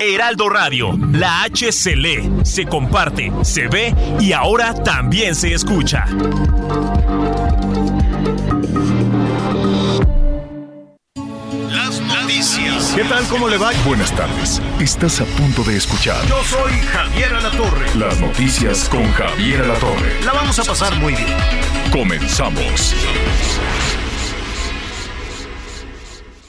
Heraldo Radio, la H se lee, se comparte, se ve y ahora también se escucha. Las noticias. ¿Qué tal? ¿Cómo le va? Buenas tardes. Estás a punto de escuchar Yo soy Javier Alatorre. las noticias con Javier Alatorre. La vamos a pasar muy bien. Comenzamos.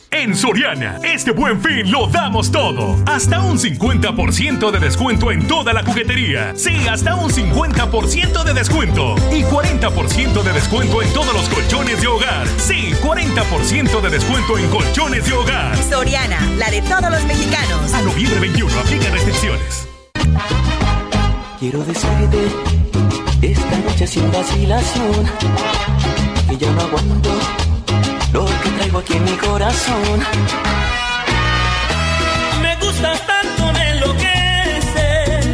En Soriana, este buen fin lo damos todo. Hasta un 50% de descuento en toda la juguetería. Sí, hasta un 50% de descuento. Y 40% de descuento en todos los colchones de hogar. Sí, 40% de descuento en colchones de hogar. Soriana, la de todos los mexicanos. A noviembre 21, aplica restricciones. Quiero decirte esta noche sin vacilación que ya no aguanto lo que traigo aquí en mi corazón. Me gustas tanto, me enloqueces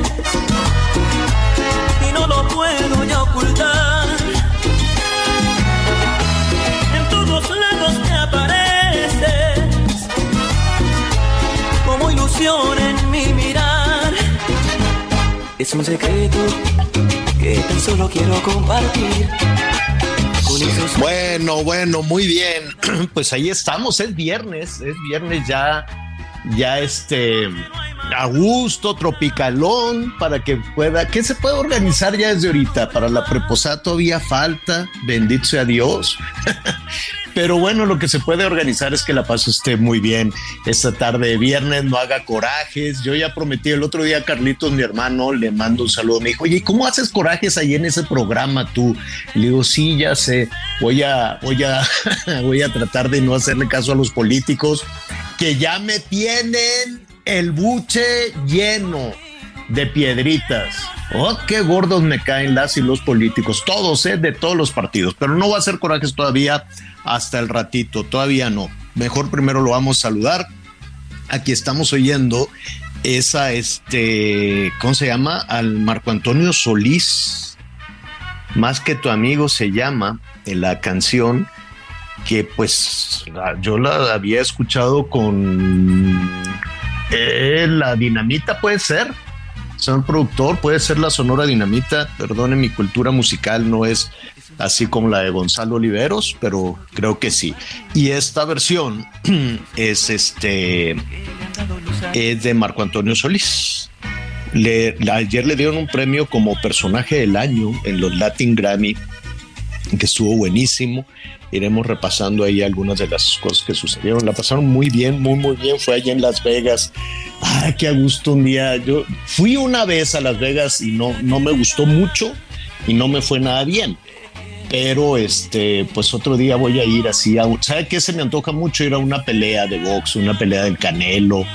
y no lo puedo ya ocultar. En todos lados te apareces como ilusión en mi mirar. Es un secreto que tan solo quiero compartir. Bueno, bueno, muy bien. Pues ahí estamos, es viernes, es viernes ya, ya este, a gusto, tropicalón, para que pueda, que se pueda organizar ya desde ahorita. Para la preposada todavía falta, bendito sea Dios. Pero bueno, lo que se puede organizar es que la paz esté muy bien esta tarde de viernes, no haga corajes. Yo ya prometí el otro día a Carlitos, mi hermano, le mando un saludo. Me dijo, oye, ¿cómo haces corajes ahí en ese programa tú? Le digo, sí, ya sé, voy a, voy a, voy a tratar de no hacerle caso a los políticos que ya me tienen el buche lleno de piedritas. Oh, qué gordos me caen las y los políticos, todos, ¿eh? de todos los partidos, pero no va a hacer corajes todavía hasta el ratito, todavía no. Mejor primero lo vamos a saludar. Aquí estamos oyendo esa, este, ¿cómo se llama? Al Marco Antonio Solís, más que tu amigo se llama en la canción que pues yo la había escuchado con eh, la dinamita puede ser señor productor puede ser la sonora dinamita perdone mi cultura musical no es así como la de Gonzalo Oliveros pero creo que sí y esta versión es este es de Marco Antonio Solís le, ayer le dieron un premio como personaje del año en los Latin Grammy que estuvo buenísimo. Iremos repasando ahí algunas de las cosas que sucedieron. La pasaron muy bien, muy, muy bien. Fue allí en Las Vegas. Ay, qué gusto un día. Yo fui una vez a Las Vegas y no, no me gustó mucho y no me fue nada bien. Pero este, pues otro día voy a ir así a, ¿sabe qué? Se me antoja mucho ir a una pelea de box, una pelea del Canelo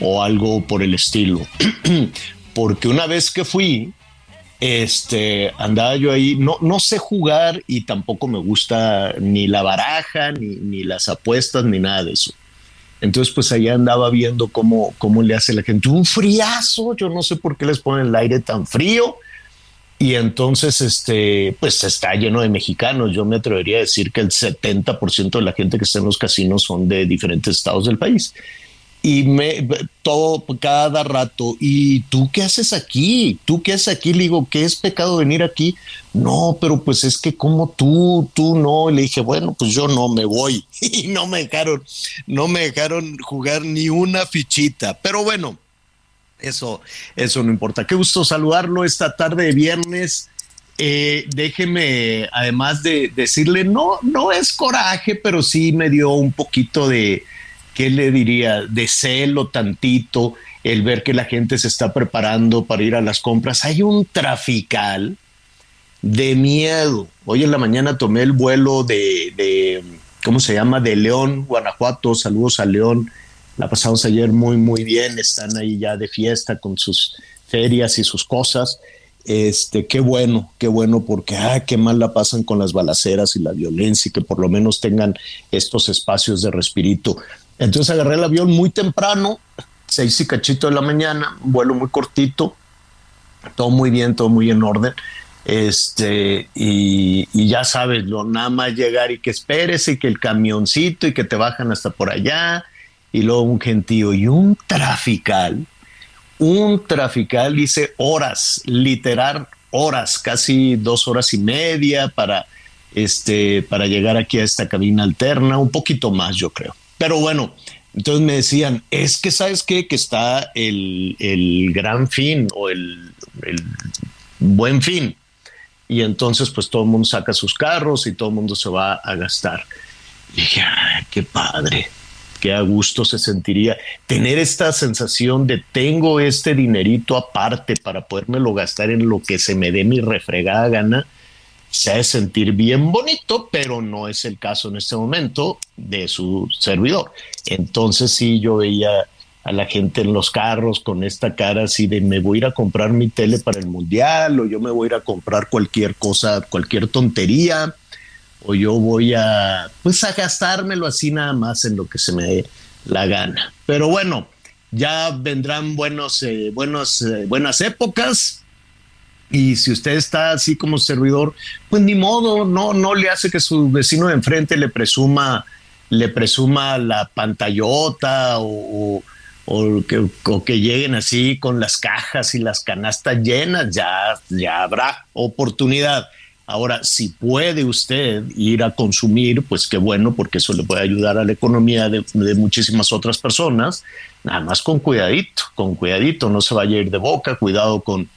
o algo por el estilo. Porque una vez que fui, este, andaba yo ahí, no, no sé jugar y tampoco me gusta ni la baraja, ni, ni las apuestas, ni nada de eso. Entonces, pues allá andaba viendo cómo, cómo le hace la gente un friazo. Yo no sé por qué les ponen el aire tan frío. Y entonces, este, pues está lleno de mexicanos. Yo me atrevería a decir que el 70% de la gente que está en los casinos son de diferentes estados del país. Y me todo cada rato y tú qué haces aquí tú qué haces aquí le digo qué es pecado venir aquí no pero pues es que como tú tú no le dije bueno pues yo no me voy y no me dejaron no me dejaron jugar ni una fichita. Pero bueno eso eso no importa qué gusto saludarlo esta tarde de viernes eh, déjeme, además de decirle, no, no es coraje, pero sí me dio un poquito de, ¿qué le diría? De celo tantito, el ver que la gente se está preparando para ir a las compras. Hay un trafical de miedo. Hoy en la mañana tomé el vuelo de, de, ¿cómo se llama? De León, Guanajuato. Saludos a León. La pasamos ayer muy, muy bien. Están ahí ya de fiesta con sus ferias y sus cosas. Este, qué bueno, qué bueno, porque ah, qué mal la pasan con las balaceras y la violencia y que por lo menos tengan estos espacios de respirito. Entonces agarré el avión muy temprano, seis y cachito de la mañana, vuelo muy cortito, todo muy bien, todo muy en orden. Este, y, y, ya sabes, lo nada más llegar y que esperes y que el camioncito y que te bajan hasta por allá, y luego un gentío y un trafical un trafical hice horas, literal horas, casi dos horas y media para, este, para llegar aquí a esta cabina alterna, un poquito más yo creo. Pero bueno, entonces me decían, es que sabes qué, que está el, el gran fin o el, el, buen fin. Y entonces pues todo el mundo saca sus carros y todo el mundo se va a gastar. Y dije, qué padre qué a gusto se sentiría tener esta sensación de tengo este dinerito aparte para podérmelo gastar en lo que se me dé mi refregada gana, se hace sentir bien bonito, pero no es el caso en este momento de su servidor. Entonces sí, yo veía a la gente en los carros con esta cara así de me voy a ir a comprar mi tele para el mundial o yo me voy a ir a comprar cualquier cosa, cualquier tontería o yo voy a, pues a gastármelo así nada más en lo que se me dé la gana. Pero bueno, ya vendrán buenos, eh, buenos, eh, buenas épocas. Y si usted está así como servidor, pues ni modo, no, no le hace que su vecino de enfrente le presuma, le presuma la pantallota o, o, que, que lleguen así con las cajas y las canastas llenas, ya, ya habrá oportunidad. Ahora, si puede usted ir a consumir, pues qué bueno, porque eso le puede ayudar a la economía de, muchísimas otras personas, nada más con cuidadito, con cuidadito, no se vaya a ir de boca, cuidado con,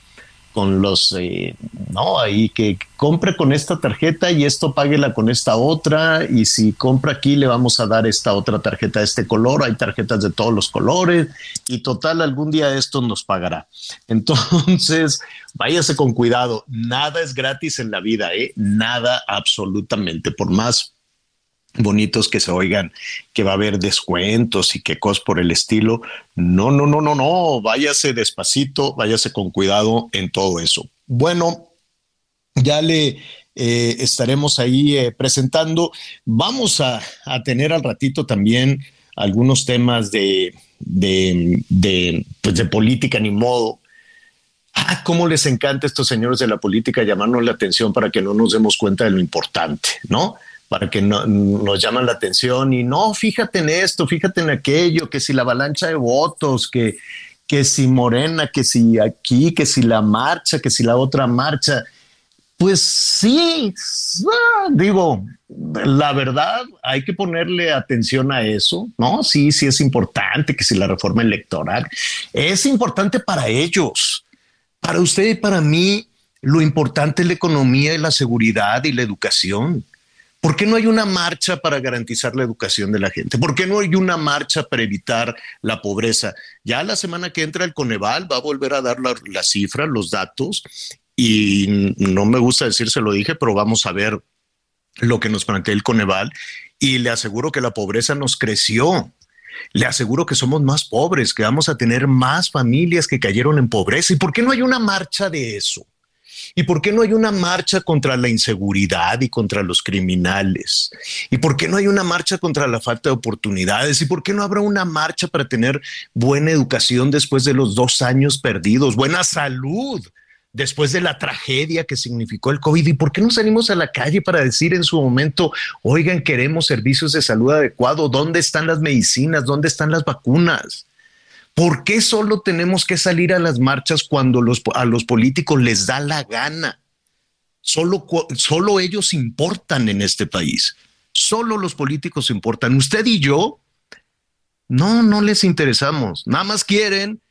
con los, eh, no, ahí que compre con esta tarjeta y esto páguela con esta otra, y si compra aquí le vamos a dar esta otra tarjeta de este color, hay tarjetas de todos los colores, y total, algún día esto nos pagará. Entonces, váyase con cuidado, nada es gratis en la vida, ¿eh? nada absolutamente, por más bonitos que se oigan, que va a haber descuentos y que cosas por el estilo. No, no, no, no, no, váyase despacito, váyase con cuidado en todo eso. Bueno, ya le eh, estaremos ahí eh, presentando. Vamos a, tener al ratito también algunos temas de, de, de, pues de política, ni modo. Ah, cómo les encanta a estos señores de la política llamarnos la atención para que no nos demos cuenta de lo importante, ¿no? Para que no, nos llaman la atención y no, fíjate en esto, fíjate en aquello, que si la avalancha de votos, que, que si Morena, que si aquí, que si la marcha, que si la otra marcha. Pues sí, digo, la verdad, hay que ponerle atención a eso, ¿no? Sí, sí es importante que si la reforma electoral es importante para ellos, para usted y para mí, lo importante es la economía y la seguridad y la educación. ¿Por qué no hay una marcha para garantizar la educación de la gente? ¿Por qué no hay una marcha para evitar la pobreza? Ya la semana que entra el Coneval va a volver a dar las la cifras, los datos, y no me gusta decir se lo dije, pero vamos a ver lo que nos plantea el Coneval y le aseguro que la pobreza nos creció. Le aseguro que somos más pobres, que vamos a tener más familias que cayeron en pobreza. ¿Y por qué no hay una marcha de eso? ¿Y por qué no hay una marcha contra la inseguridad y contra los criminales? ¿Y por qué no hay una marcha contra la falta de oportunidades? ¿Y por qué no habrá una marcha para tener buena educación después de los dos años perdidos, buena salud? después de la tragedia que significó el COVID. ¿Y por qué no salimos a la calle para decir en su momento, oigan, queremos servicios de salud adecuados? ¿Dónde están las medicinas? ¿Dónde están las vacunas? ¿Por qué solo tenemos que salir a las marchas cuando los, a los políticos les da la gana? Solo, solo ellos importan en este país. Solo los políticos importan. Usted y yo, no, no les interesamos. Nada más quieren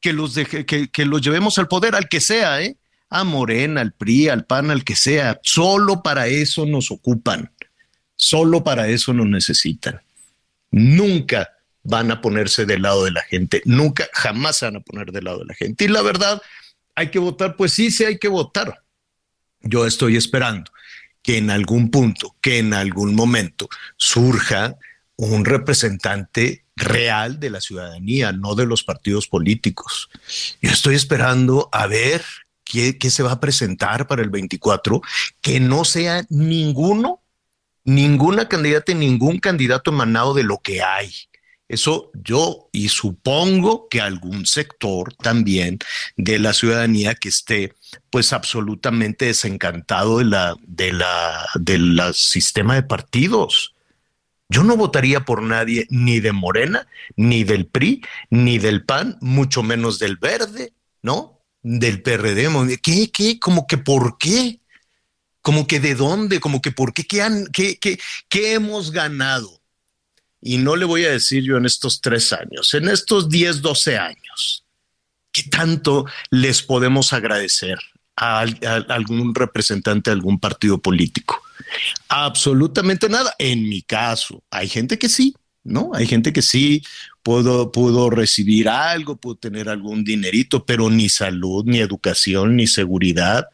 que los, que, los llevemos al poder, al que sea, ¿eh? A Morena, al PRI, al PAN, al que sea. Solo para eso nos ocupan. Solo para eso nos necesitan. Nunca van a ponerse del lado de la gente, nunca, jamás se van a poner del lado de la gente. Y la verdad, hay que votar, pues sí, sí hay que votar. Yo estoy esperando que en algún punto, que en algún momento surja un representante real de la ciudadanía, no de los partidos políticos. Yo estoy esperando a ver qué, qué se va a presentar para el 24, que no sea ninguno, ninguna candidata, ningún candidato emanado de lo que hay. Eso yo y supongo que algún sector también de la ciudadanía que esté pues absolutamente desencantado de la de la del sistema de partidos. Yo no votaría por nadie ni de Morena, ni del PRI, ni del PAN, mucho menos del Verde, ¿no? Del PRD. ¿Qué, qué? ¿Como que por qué? ¿Como que de dónde? ¿Como que por qué? ¿Qué, han, qué, qué, qué hemos ganado? Y no le voy a decir yo en estos tres años, en estos 10, 12 años, ¿qué tanto les podemos agradecer a, algún representante de algún partido político? Absolutamente nada. En mi caso, hay gente que sí, ¿no? Hay gente que sí pudo, pudo recibir algo, pudo tener algún dinerito, pero ni salud, ni educación, ni seguridad,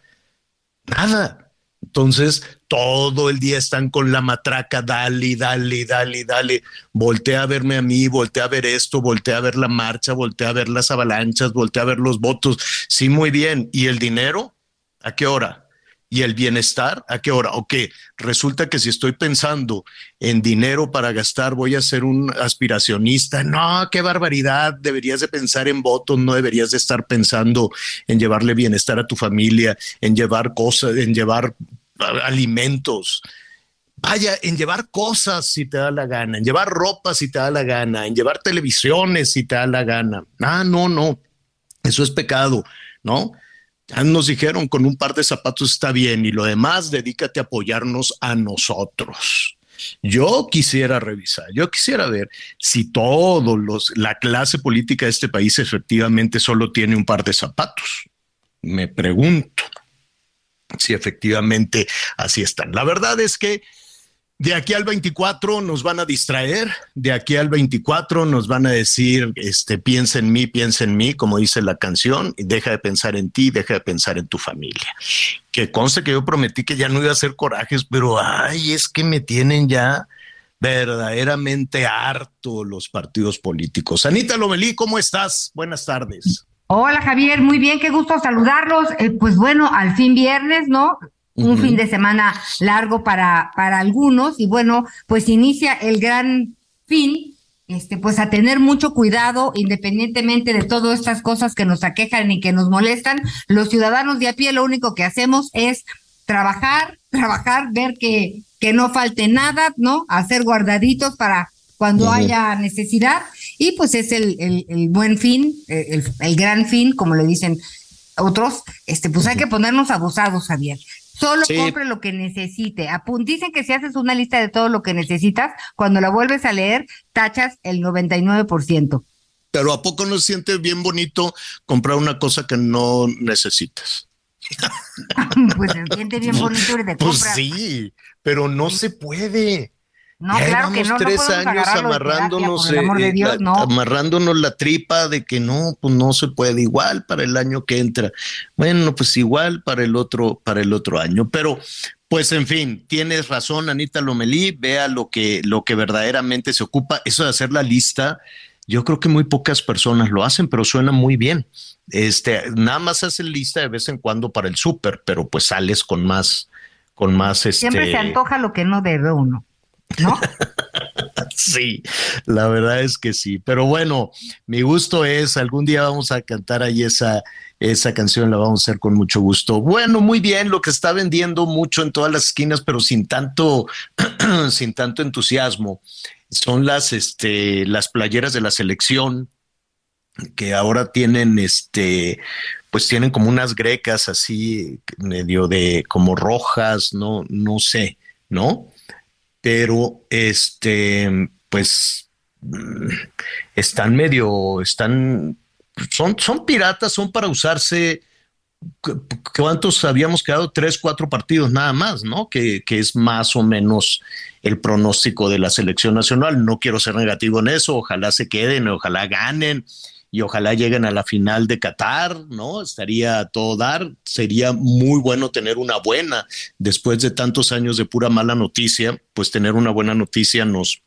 nada. Entonces, todo el día están con la matraca, dale, dale, dale, dale. Voltea a verme a mí, voltea a ver esto, voltea a ver la marcha, voltea a ver las avalanchas, voltea a ver los votos. Sí, muy bien. ¿Y el dinero? ¿A qué hora? ¿Y el bienestar? ¿A qué hora? Ok, resulta que si estoy pensando en dinero para gastar, voy a ser un aspiracionista. No, qué barbaridad. Deberías de pensar en votos, no deberías de estar pensando en llevarle bienestar a tu familia, en llevar cosas, en llevar alimentos. Vaya, en llevar cosas si te da la gana, en llevar ropa si te da la gana, en llevar televisiones si te da la gana. Ah, no, no, eso es pecado, ¿no? Ya nos dijeron con un par de zapatos está bien y lo demás dedícate a apoyarnos a nosotros. Yo quisiera revisar, yo quisiera ver si todos los, la clase política de este país efectivamente solo tiene un par de zapatos. Me pregunto si efectivamente así están. La verdad es que de aquí al 24 nos van a distraer, de aquí al 24 nos van a decir, este, piensa en mí, piensa en mí, como dice la canción, y deja de pensar en ti, deja de pensar en tu familia. Que conste que yo prometí que ya no iba a hacer corajes, pero ay, es que me tienen ya verdaderamente harto los partidos políticos. Anita Lomelí, ¿cómo estás? Buenas tardes. Hola Javier, muy bien, qué gusto saludarlos. Eh, pues bueno, al fin viernes, ¿no? un fin de semana largo para, para algunos y bueno, pues inicia el gran fin, este, pues a tener mucho cuidado independientemente de todas estas cosas que nos aquejan y que nos molestan, los ciudadanos de a pie lo único que hacemos es trabajar, trabajar, ver que, que no falte nada, ¿no? Hacer guardaditos para cuando haya necesidad y pues es el, el, el buen fin, el, el, gran fin, como le dicen otros, este, pues hay que ponernos abusados, Javier. Solo compre lo que necesite. Dicen que si haces una lista de todo lo que necesitas, cuando la vuelves a leer, tachas el 99%. Pero ¿a poco no sientes bien bonito comprar una cosa que no necesitas? pues se siente bien bonito de Pues sí, pero no se puede. No, claro que no. tres años amarrándonos, eh, eh, amarrándonos la tripa de que no, pues no se puede igual para el año que entra. Bueno, pues igual para el otro, para el otro año. Pero, pues en fin, tienes razón, Anita Lomelí, vea lo que, lo que verdaderamente se ocupa. Eso de hacer la lista, yo creo que muy pocas personas lo hacen, pero suena muy bien. Este, nada más haces lista de vez en cuando para el súper, pero pues sales con más, con más este. Siempre se antoja lo que no debe uno. ¿No? sí, la verdad es que sí. Pero bueno, mi gusto es, algún día vamos a cantar ahí esa, esa canción, la vamos a hacer con mucho gusto. Bueno, muy bien, lo que está vendiendo mucho en todas las esquinas, pero sin tanto, sin tanto entusiasmo, son las, este, las playeras de la selección que ahora tienen este pues tienen como unas grecas así medio de como rojas, no no sé, ¿no? Pero este, pues mm, están medio, están, son, son piratas, son para usarse. ¿Cuántos habíamos quedado? Tres, cuatro partidos nada más, ¿no? Que, que es más o menos el pronóstico de la selección nacional. No quiero ser negativo en eso, ojalá se queden, ojalá ganen y ojalá lleguen a la final de Qatar, ¿no? Estaría a todo dar. Sería muy bueno tener una buena, después de tantos años de pura mala noticia, pues tener una buena noticia nos,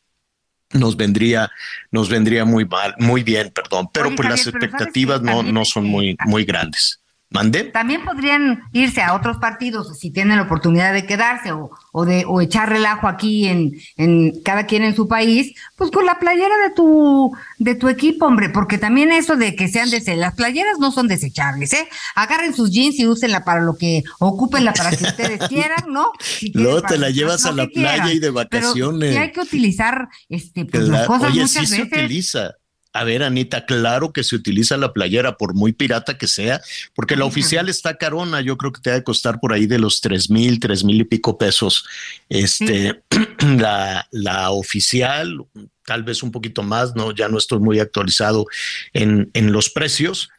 nos vendría, nos vendría muy mal, muy bien, perdón. Pero Oye, pues las Javier, expectativas no, no son muy, muy grandes. ¿Mande? También podrían irse a otros partidos si tienen la oportunidad de quedarse o, o de o echar relajo aquí en, en cada quien en su país, pues con la playera de tu de tu equipo, hombre, porque también eso de que sean dese las playeras no son desechables, ¿eh? Agarren sus jeans y úsenla para lo que ocúpenla para que ustedes quieran, ¿no? Si Luego te la llevas a la playa quieran. y de Pero vacaciones. sí hay que utilizar este pues, las cosas Oye, muchas sí se veces. utiliza. A ver, Anita, claro que se utiliza la playera, por muy pirata que sea, porque la oficial está carona. Yo creo que te va a costar por ahí de los tres mil, tres mil y pico pesos. Este, la, la oficial, tal vez un poquito más, no, ya no estoy muy actualizado en, en los precios,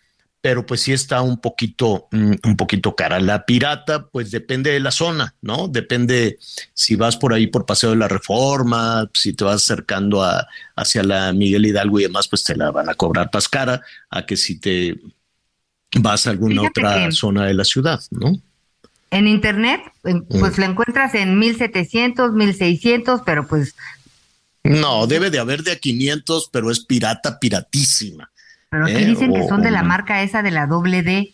pero pues sí está un poquito, mm, un poquito cara. La pirata, pues depende de la zona, ¿no? Depende si vas por ahí por Paseo de la Reforma, si te vas acercando a, hacia la Miguel Hidalgo y demás, pues te la van a cobrar más cara a que si te vas a alguna Fíjate otra zona de la ciudad, ¿no? En internet, en- pues la encuentras en 1700, 1600, pero pues No, debe de haber de a 500, pero es pirata, piratísima. Pero aquí Eh, dicen que o- son de la marca esa de la doble D.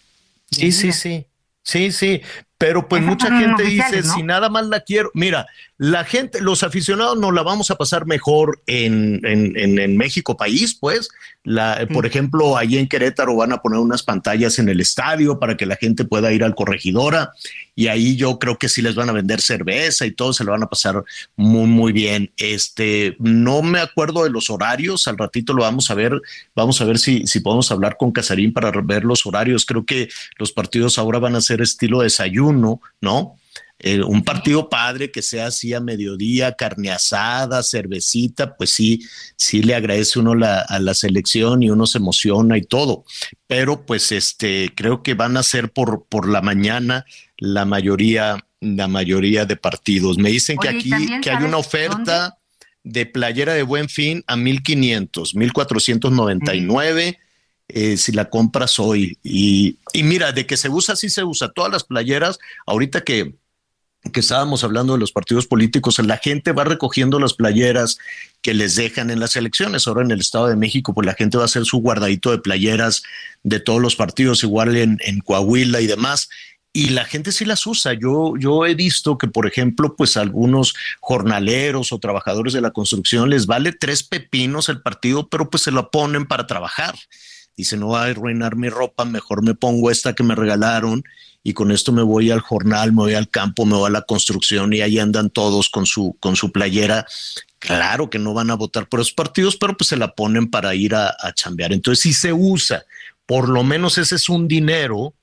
Sí, sí, sí. Sí, sí. Pero pues Esas mucha gente dice, ¿no? si nada más la quiero, mira, la gente, los aficionados nos la vamos a pasar mejor en, en, en, en México país, pues. La, Sí. Por ejemplo, allí en Querétaro van a poner unas pantallas en el estadio para que la gente pueda ir al corregidora y ahí yo creo que sí les van a vender cerveza y todo, se lo van a pasar muy, muy bien. Este, no me acuerdo de los horarios, al ratito lo vamos a ver, vamos a ver si, si podemos hablar con Casarín para ver los horarios. Creo que los partidos ahora van a ser estilo desayuno, ¿no? Eh, un partido padre que sea así a mediodía, carne asada, cervecita, pues sí, sí le agradece uno la, a la selección y uno se emociona y todo. Pero pues este, creo que van a ser por, por la mañana la mayoría, la mayoría de partidos. Me dicen que Oye, ¿y aquí que hay una oferta de playera de buen fin a 1500, 1499. Eh, si la compras hoy y, y mira, de que se usa, sí se usa. Todas las playeras, ahorita que, que estábamos hablando de los partidos políticos, la gente va recogiendo las playeras que les dejan en las elecciones. Ahora en el Estado de México, pues la gente va a hacer su guardadito de playeras de todos los partidos, igual en, en Coahuila y demás. Y la gente sí las usa. Yo, yo he visto que, por ejemplo, pues algunos jornaleros o trabajadores de la construcción les vale tres pepinos el partido, pero pues se lo ponen para trabajar. Dice, no va a arruinar mi ropa, mejor me pongo esta que me regalaron y con esto me voy al jornal, me voy al campo, me voy a la construcción y ahí andan todos con su, con su playera. Claro que no van a votar por esos partidos, pero pues se la ponen para ir a, a chambear. Entonces, si se usa, por lo menos ese es un dinero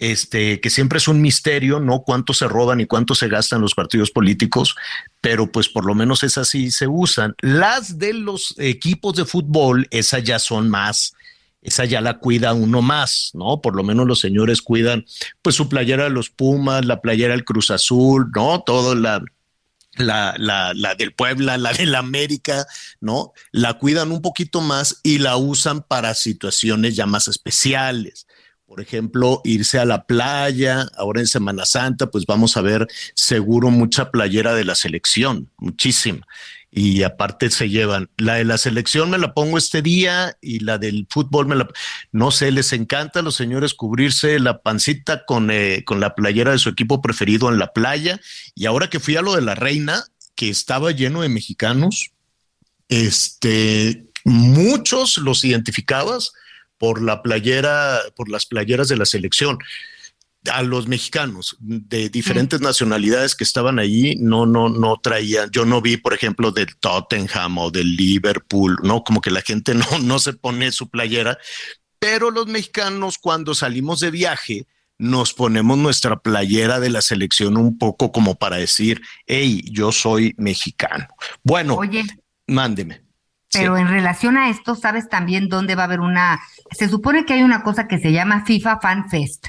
este, que siempre es un misterio, ¿no? Cuánto se roban y cuánto se gastan los partidos políticos, pero pues por lo menos esas sí se usan. Las de los equipos de fútbol, esas ya son más, esa ya la cuida uno más, ¿no? Por lo menos los señores cuidan, pues su playera de los Pumas, la playera del Cruz Azul, ¿no? Todo la, la, la, la del Puebla, la del América, ¿no? La cuidan un poquito más y la usan para situaciones ya más especiales. Por ejemplo, irse a la playa, ahora en Semana Santa, pues vamos a ver seguro mucha playera de la selección, muchísima. Y aparte se llevan, la de la selección me la pongo este día y la del fútbol me la, no sé, les encanta a los señores cubrirse la pancita con, eh, con la playera de su equipo preferido en la playa. Y ahora que fui a lo de la reina, que estaba lleno de mexicanos, este, muchos los identificabas por la playera, por las playeras de la selección. A los mexicanos de diferentes nacionalidades que estaban allí, no, no, no traían. Yo no vi, por ejemplo, del Tottenham o del Liverpool, no, como que la gente no, no se pone su playera. Pero los mexicanos, cuando salimos de viaje, nos ponemos nuestra playera de la selección un poco como para decir, hey, yo soy mexicano. Bueno, Oye, mándeme. pero Sí. en relación a esto, ¿sabes también dónde va a haber una? Se supone que hay una cosa que se llama FIFA Fan Fest.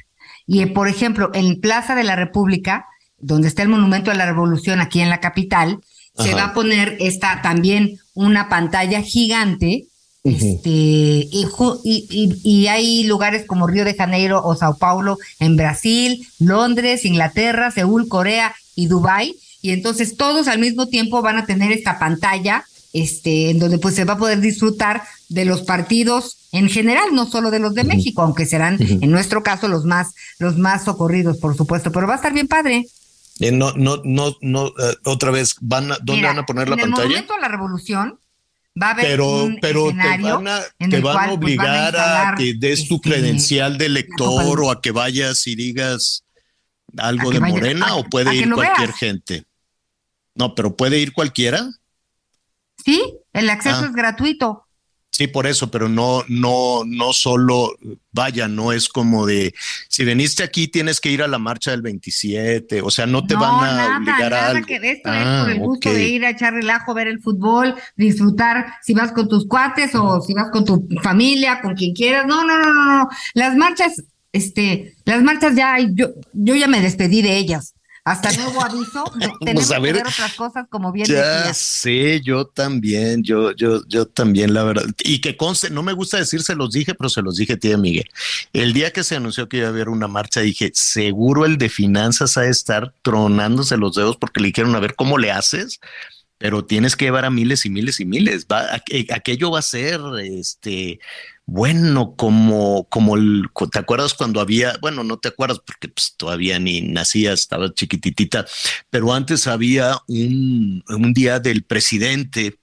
Y, eh, por ejemplo, en Plaza de la República, donde está el Monumento a la Revolución aquí en la capital, se va a poner esta también una pantalla gigante Este, y, y, y, hay lugares como Río de Janeiro o Sao Paulo en Brasil, Londres, Inglaterra, Seúl, Corea y Dubái. Y entonces todos al mismo tiempo van a tener esta pantalla este, en donde pues se va a poder disfrutar de los partidos en general, no solo de los de México, aunque serán en nuestro caso los más, los más socorridos, por supuesto, pero va a estar bien padre. Eh, no, no, no, no, eh, otra vez, van a, ¿dónde van a poner la pantalla? En el momento de la revolución va a haber pero, un pero te van a, te van a pues, obligar a, que des tu este, credencial de lector o a que vayas y digas algo de Morena o puede ir cualquier gente. No, pero puede ir cualquiera. Sí, el acceso ah. es gratuito. Sí, por eso, pero no, no, no solo, vaya, no es como de, si veniste aquí tienes que ir a la marcha del 27, o sea, no te van a obligar a algo. que esto es por el ah, gusto de ir a echar relajo, ver el fútbol, disfrutar, si vas con tus cuates o si vas con tu familia, con quien quieras. No, no, no, no, no. Las marchas, este, las marchas ya, yo, yo ya me despedí de ellas. Hasta nuevo aviso, tenemos que ver otras cosas como bien Ya sé, yo también, yo, yo, yo también, la verdad. Y que conste, no me gusta decir se los dije, pero se los dije tía Miguel. El día que se anunció que iba a haber una marcha, dije, seguro el de finanzas ha de estar tronándose los dedos porque le dijeron a ver cómo le haces pero tienes que llevar a miles y miles y miles. Va, aquello va a ser este bueno, como, como el, ¿te acuerdas cuando había, bueno, no te acuerdas porque pues, todavía ni nacías, estaba chiquititita, pero antes había un, un día del presidente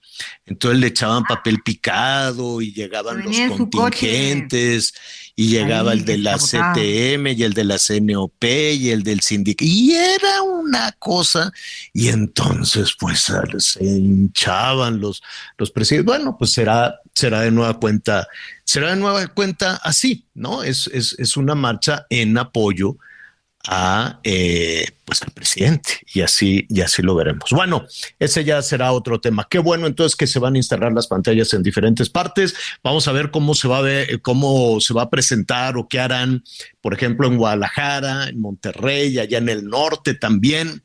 entonces le echaban papel picado y llegaban los contingentes y llegaba el de la CTM y el de la CNOP y el del sindicato. Y era una cosa. Y entonces pues se hinchaban los, los presidentes. Bueno, pues será, será de nueva cuenta, será de nueva cuenta así, ¿no? Es, es, es una marcha en apoyo a eh, pues al presidente y así y así lo veremos. Bueno, ese ya será otro tema. Qué bueno entonces que se van a instalar las pantallas en diferentes partes. Vamos a ver cómo se va a ver, cómo se va a presentar o qué harán, por ejemplo, en Guadalajara, en Monterrey, allá en el norte también.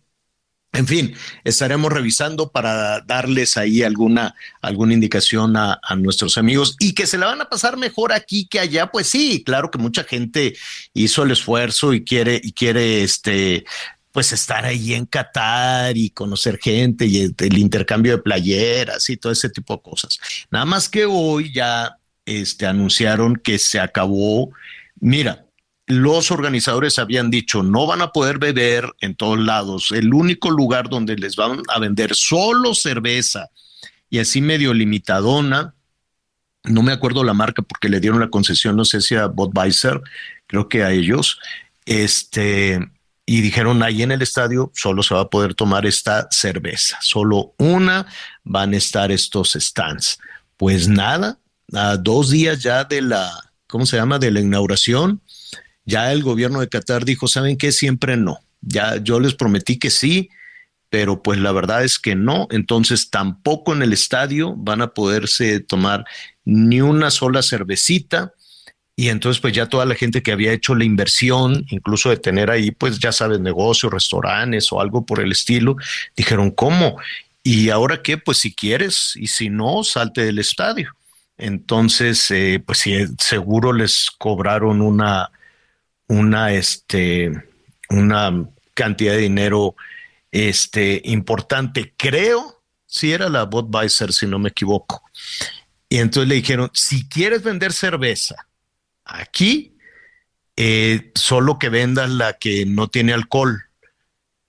En fin, estaremos revisando para darles ahí alguna, alguna indicación a, nuestros amigos y que se la van a pasar mejor aquí que allá. Pues sí, claro que mucha gente hizo el esfuerzo y quiere, y quiere este, pues estar ahí en Qatar y conocer gente y el, intercambio de playeras y todo ese tipo de cosas. Nada más que hoy ya este, anunciaron que se acabó. Mira, los organizadores habían dicho no van a poder beber en todos lados. El único lugar donde les van a vender solo cerveza y así medio limitadona. No me acuerdo la marca porque le dieron la concesión, no sé si a Budweiser, creo que a ellos. Este, y dijeron ahí en el estadio solo se va a poder tomar esta cerveza, solo una van a estar estos stands. Pues nada, a dos días ya de la, ¿cómo se llama? De la inauguración, ya el gobierno de Qatar dijo, ¿saben qué? Siempre no. Ya yo les prometí que sí, pero pues la verdad es que no. Entonces tampoco en el estadio van a poderse tomar ni una sola cervecita. Y entonces pues ya toda la gente que había hecho la inversión, incluso de tener ahí pues ya sabes, negocios, restaurantes o algo por el estilo, dijeron, ¿cómo? Y ahora qué, pues si quieres y si no, salte del estadio. Entonces, eh, pues sí, seguro les cobraron una, una, este, una cantidad de dinero este, importante. Creo, si era la Budweiser, si no me equivoco. Y entonces le dijeron, si quieres vender cerveza aquí, eh, solo que vendas la que no tiene alcohol,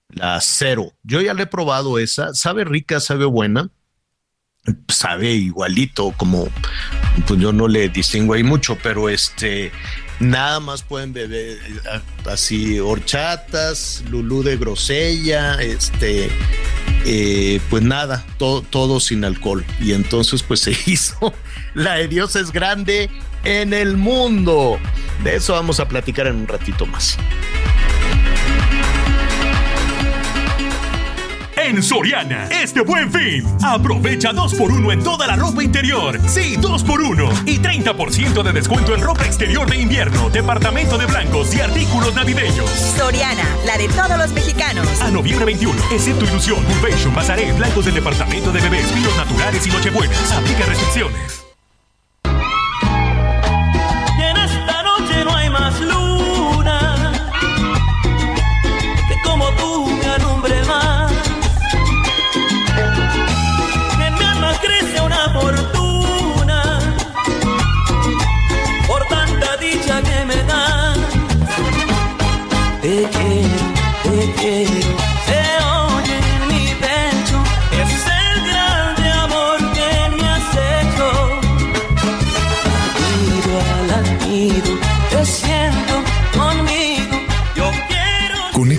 la cero. Yo ya le he probado esa, sabe rica, sabe buena, sabe igualito, como pues yo no le distingo ahí mucho, pero este Nada más pueden beber eh, así horchatas, lulú de grosella, este, eh, pues nada, todo, todo sin alcohol. Y entonces pues se hizo la de Dios es grande en el mundo. De eso vamos a platicar en un ratito más. en Soriana. Este buen fin. Aprovecha 2x1 en toda la ropa interior. Sí, 2x1. Y 30% de descuento en ropa exterior de invierno, departamento de blancos y artículos navideños. Soriana, la de todos los mexicanos. A noviembre 21, excepto ilusión, Convention, Pasaré, blancos del departamento de bebés, vinos naturales y nochebuenas. Aplica restricciones. Y en esta noche no hay más luz.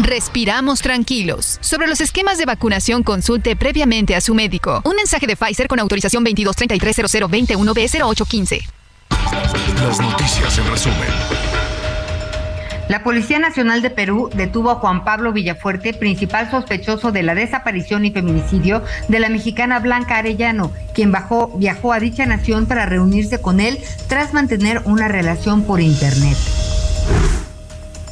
respiramos tranquilos. Sobre los esquemas de vacunación, consulte previamente a su médico. Un mensaje de Pfizer con autorización 22330021B0815. Las noticias en resumen. La Policía Nacional de Perú detuvo a Juan Pablo Villafuerte, principal sospechoso de la desaparición y feminicidio de la mexicana Blanca Arellano, quien bajó, viajó a dicha nación para reunirse con él tras mantener una relación por Internet.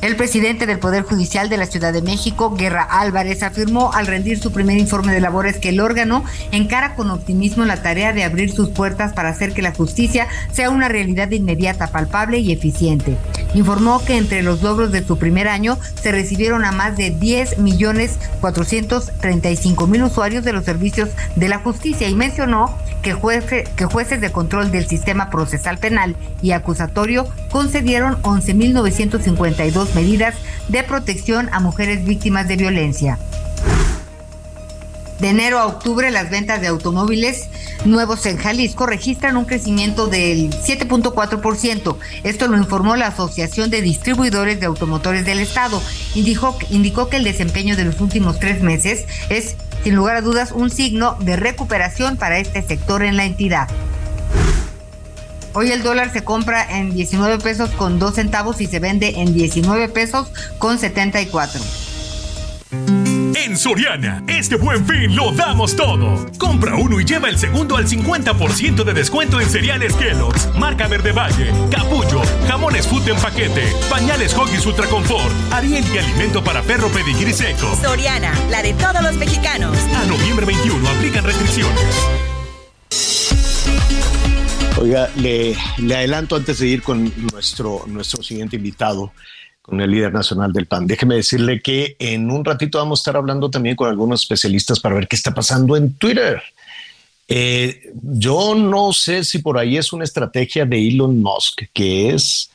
El presidente del Poder Judicial de la Ciudad de México, Guerra Álvarez, afirmó al rendir su primer informe de labores que el órgano encara con optimismo la tarea de abrir sus puertas para hacer que la justicia sea una realidad inmediata, palpable y eficiente. Informó que entre los logros de su primer año se recibieron a más de 10 millones 435 mil usuarios de los servicios de la justicia y mencionó que, jueces, que jueces de control del sistema procesal penal y acusatorio concedieron 11.952 medidas de protección a mujeres víctimas de violencia. De enero a octubre, las ventas de automóviles nuevos en Jalisco registran un crecimiento del 7.4%. Esto lo informó la Asociación de Distribuidores de Automotores del Estado. Indicó, indicó que el desempeño de los últimos tres meses es, sin lugar a dudas, un signo de recuperación para este sector en la entidad. Hoy el dólar se compra en 19 pesos con 2 centavos y se vende en 19 pesos con 74. En Soriana, este buen fin lo damos todo. Compra uno y lleva el segundo al 50% de descuento en cereales Kellogg's, marca Verde Valle, Capullo, jamones Food en paquete, pañales Hoggies Ultra Confort, Ariel y alimento para perro pedigrí seco. Soriana, la de todos los mexicanos. A noviembre 21 aplican restricciones. Oiga, le, adelanto antes de ir con nuestro, nuestro siguiente invitado, con el líder nacional del PAN. Déjeme decirle que en un ratito vamos a estar hablando también con algunos especialistas para ver qué está pasando en Twitter. Eh, yo no sé si por ahí es una estrategia de Elon Musk, que es,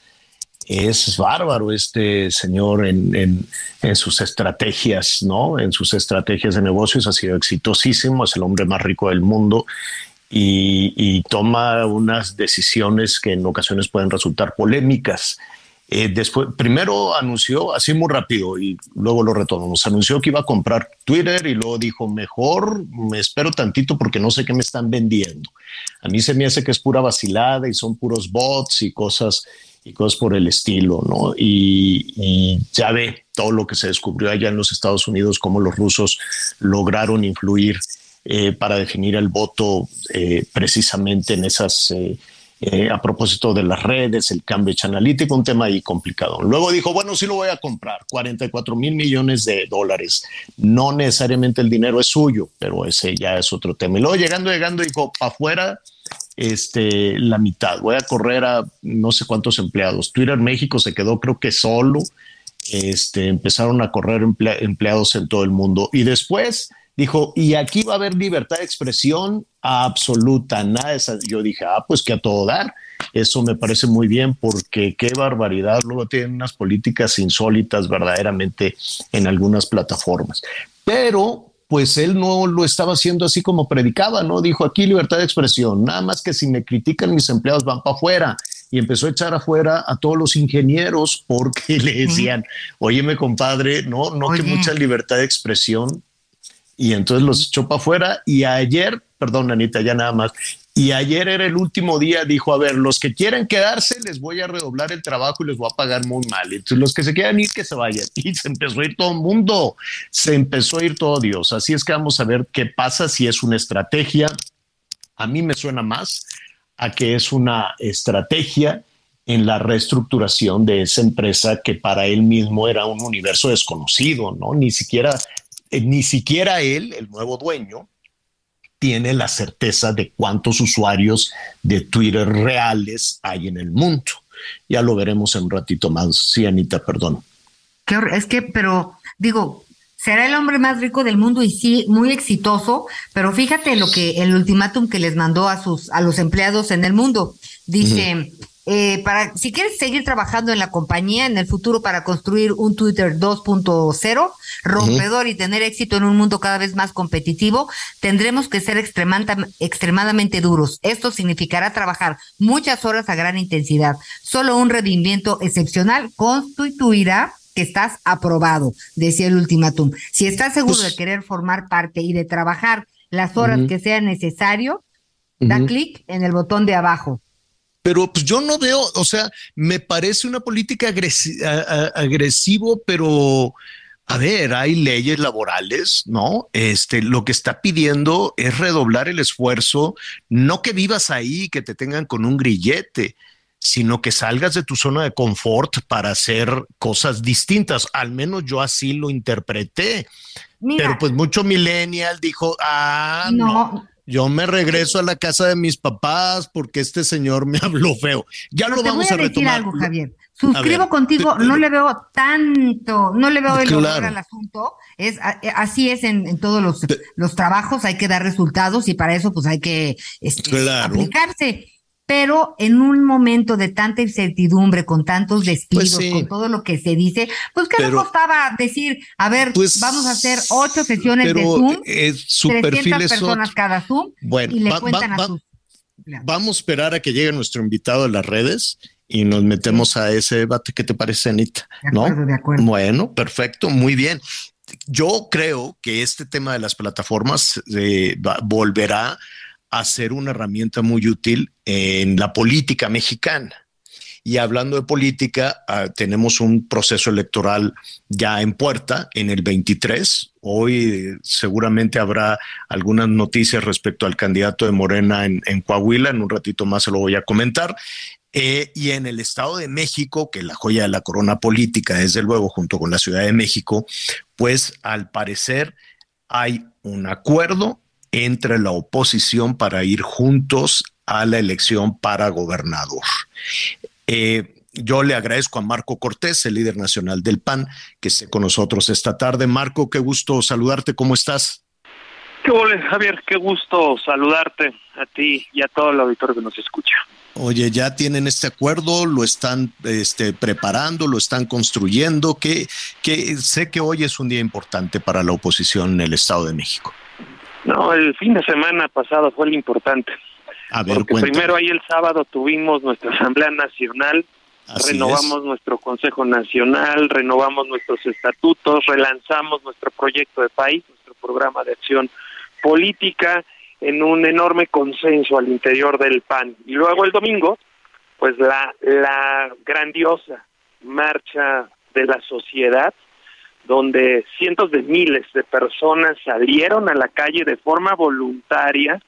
es bárbaro este señor en, en sus estrategias, ¿no? En sus estrategias de negocios ha sido exitosísimo, es el hombre más rico del mundo y, toma unas decisiones que en ocasiones pueden resultar polémicas. Eh, después, primero anunció, así muy rápido, y luego lo retomamos, anunció que iba a comprar Twitter y luego dijo, mejor me espero tantito porque no sé qué me están vendiendo. A mí se me hace que es pura vacilada y son puros bots y cosas y cosas por el estilo, ¿no? Y, y ya ve todo lo que se descubrió allá en los Estados Unidos, cómo los rusos lograron influir eh, para definir el voto eh, precisamente en esas, eh, a propósito de las redes, el Cambridge Analytica, un tema ahí complicado. Luego dijo, bueno, sí lo voy a comprar, 44 mil millones de dólares. No necesariamente el dinero es suyo, pero ese ya es otro tema. Y luego llegando, llegando, dijo, para afuera, este, la mitad. Voy a correr a no sé cuántos empleados. Twitter México se quedó creo que solo. Este, empezaron a correr empleados en todo el mundo. Y después dijo, y aquí va a haber libertad de expresión absoluta, nada de esa. Yo dije, ah, pues que a todo dar. Eso me parece muy bien porque qué barbaridad. Luego tienen unas políticas insólitas verdaderamente en algunas plataformas. Pero pues él no lo estaba haciendo así como predicaba, ¿no? Dijo aquí libertad de expresión, nada más que si me critican mis empleados van para afuera. Y empezó a echar afuera a todos los ingenieros porque le decían, óyeme compadre, no, no que mucha libertad de expresión, y entonces los echó para afuera y ayer, perdón Anita, ya nada más, Y ayer era el último día, dijo, a ver, los que quieran quedarse, les voy a redoblar el trabajo y les voy a pagar muy mal. Entonces, los que se quieran ir, que se vayan. Y se empezó a ir todo el mundo, se empezó a ir todo Dios. Así es que vamos a ver qué pasa, si es una estrategia. A mí me suena más a que es una estrategia en la reestructuración de esa empresa que para él mismo era un universo desconocido, ¿no? Ni siquiera, eh, ni siquiera él, el nuevo dueño, tiene la certeza de cuántos usuarios de Twitter reales hay en el mundo. Ya lo veremos en un ratito más. Sí, Anita, perdón. Es que, pero digo, será el hombre más rico del mundo y sí, muy exitoso, pero fíjate lo que el ultimátum que les mandó a sus a los empleados en el mundo. Dice, eh, para si quieres seguir trabajando en la compañía en el futuro para construir un Twitter 2.0 rompedor y tener éxito en un mundo cada vez más competitivo, tendremos que ser extremadamente duros. Esto significará trabajar muchas horas a gran intensidad. Solo un rendimiento excepcional constituirá que estás aprobado, decía el ultimátum. Si estás seguro pues de querer formar parte y de trabajar las horas que sea necesario, da clic en el botón de abajo pero pues yo no veo, o sea, me parece una política agresivo, pero a ver, hay leyes laborales, ¿no? Este, lo que está pidiendo es redoblar el esfuerzo, no que vivas ahí, que te tengan con un grillete, sino que salgas de tu zona de confort para hacer cosas distintas. Al menos yo así lo interpreté. Pero pues mucho millennial dijo, ah, no yo me regreso a la casa de mis papás porque este señor me habló feo. Ya lo vamos a, decir algo, Javier. Suscribo contigo, no le veo tanto, no le veo el claro. al asunto. Es eh, así es en, todos los, los trabajos, hay que dar resultados y para eso pues hay que este, aplicarse pero en un momento de tanta incertidumbre, con tantos despidos, pues con todo lo que se dice, pues ¿qué le costaba decir, a ver, pues vamos a hacer ocho sesiones de Zoom, es eh, 300 personas cada Zoom, bueno, y le cuentan a sus... Vamos a esperar a que llegue nuestro invitado a las redes y nos metemos a ese debate. ¿Qué te parece, Anita? De acuerdo, de acuerdo. Bueno, perfecto, muy bien. Yo creo que este tema de las plataformas eh, volverá a ser una herramienta muy útil en la política mexicana. Y hablando de política, ah, tenemos un proceso electoral ya en puerta en el 23. Hoy seguramente habrá algunas noticias respecto al candidato de Morena en, Coahuila. En un ratito más se lo voy a comentar. Eh, y en el Estado de México, que la joya de la corona política, desde luego, junto con la Ciudad de México, pues al parecer hay un acuerdo entre la oposición para ir juntos a la elección para gobernador. Eh, yo le agradezco a Marco Cortés, el líder nacional del PAN, que esté con nosotros esta tarde. Marco, qué gusto saludarte. ¿Cómo estás? Qué bueno, Javier. Qué gusto saludarte a ti y a todo el auditorio que nos escucha. Oye, ya tienen este acuerdo, lo están este, preparando, lo están construyendo. Que, que sé que hoy es un día importante para la oposición en el Estado de México. No, el fin de semana pasado fue el importante. A ver, porque primero ahí el sábado tuvimos nuestra Asamblea Nacional, renovamos nuestro Consejo Nacional, renovamos nuestros estatutos, relanzamos nuestro proyecto de país, nuestro programa de acción política en un enorme consenso al interior del PAN. Y luego el domingo, pues la, la grandiosa marcha de la sociedad donde cientos de miles de personas salieron a la calle de forma voluntaria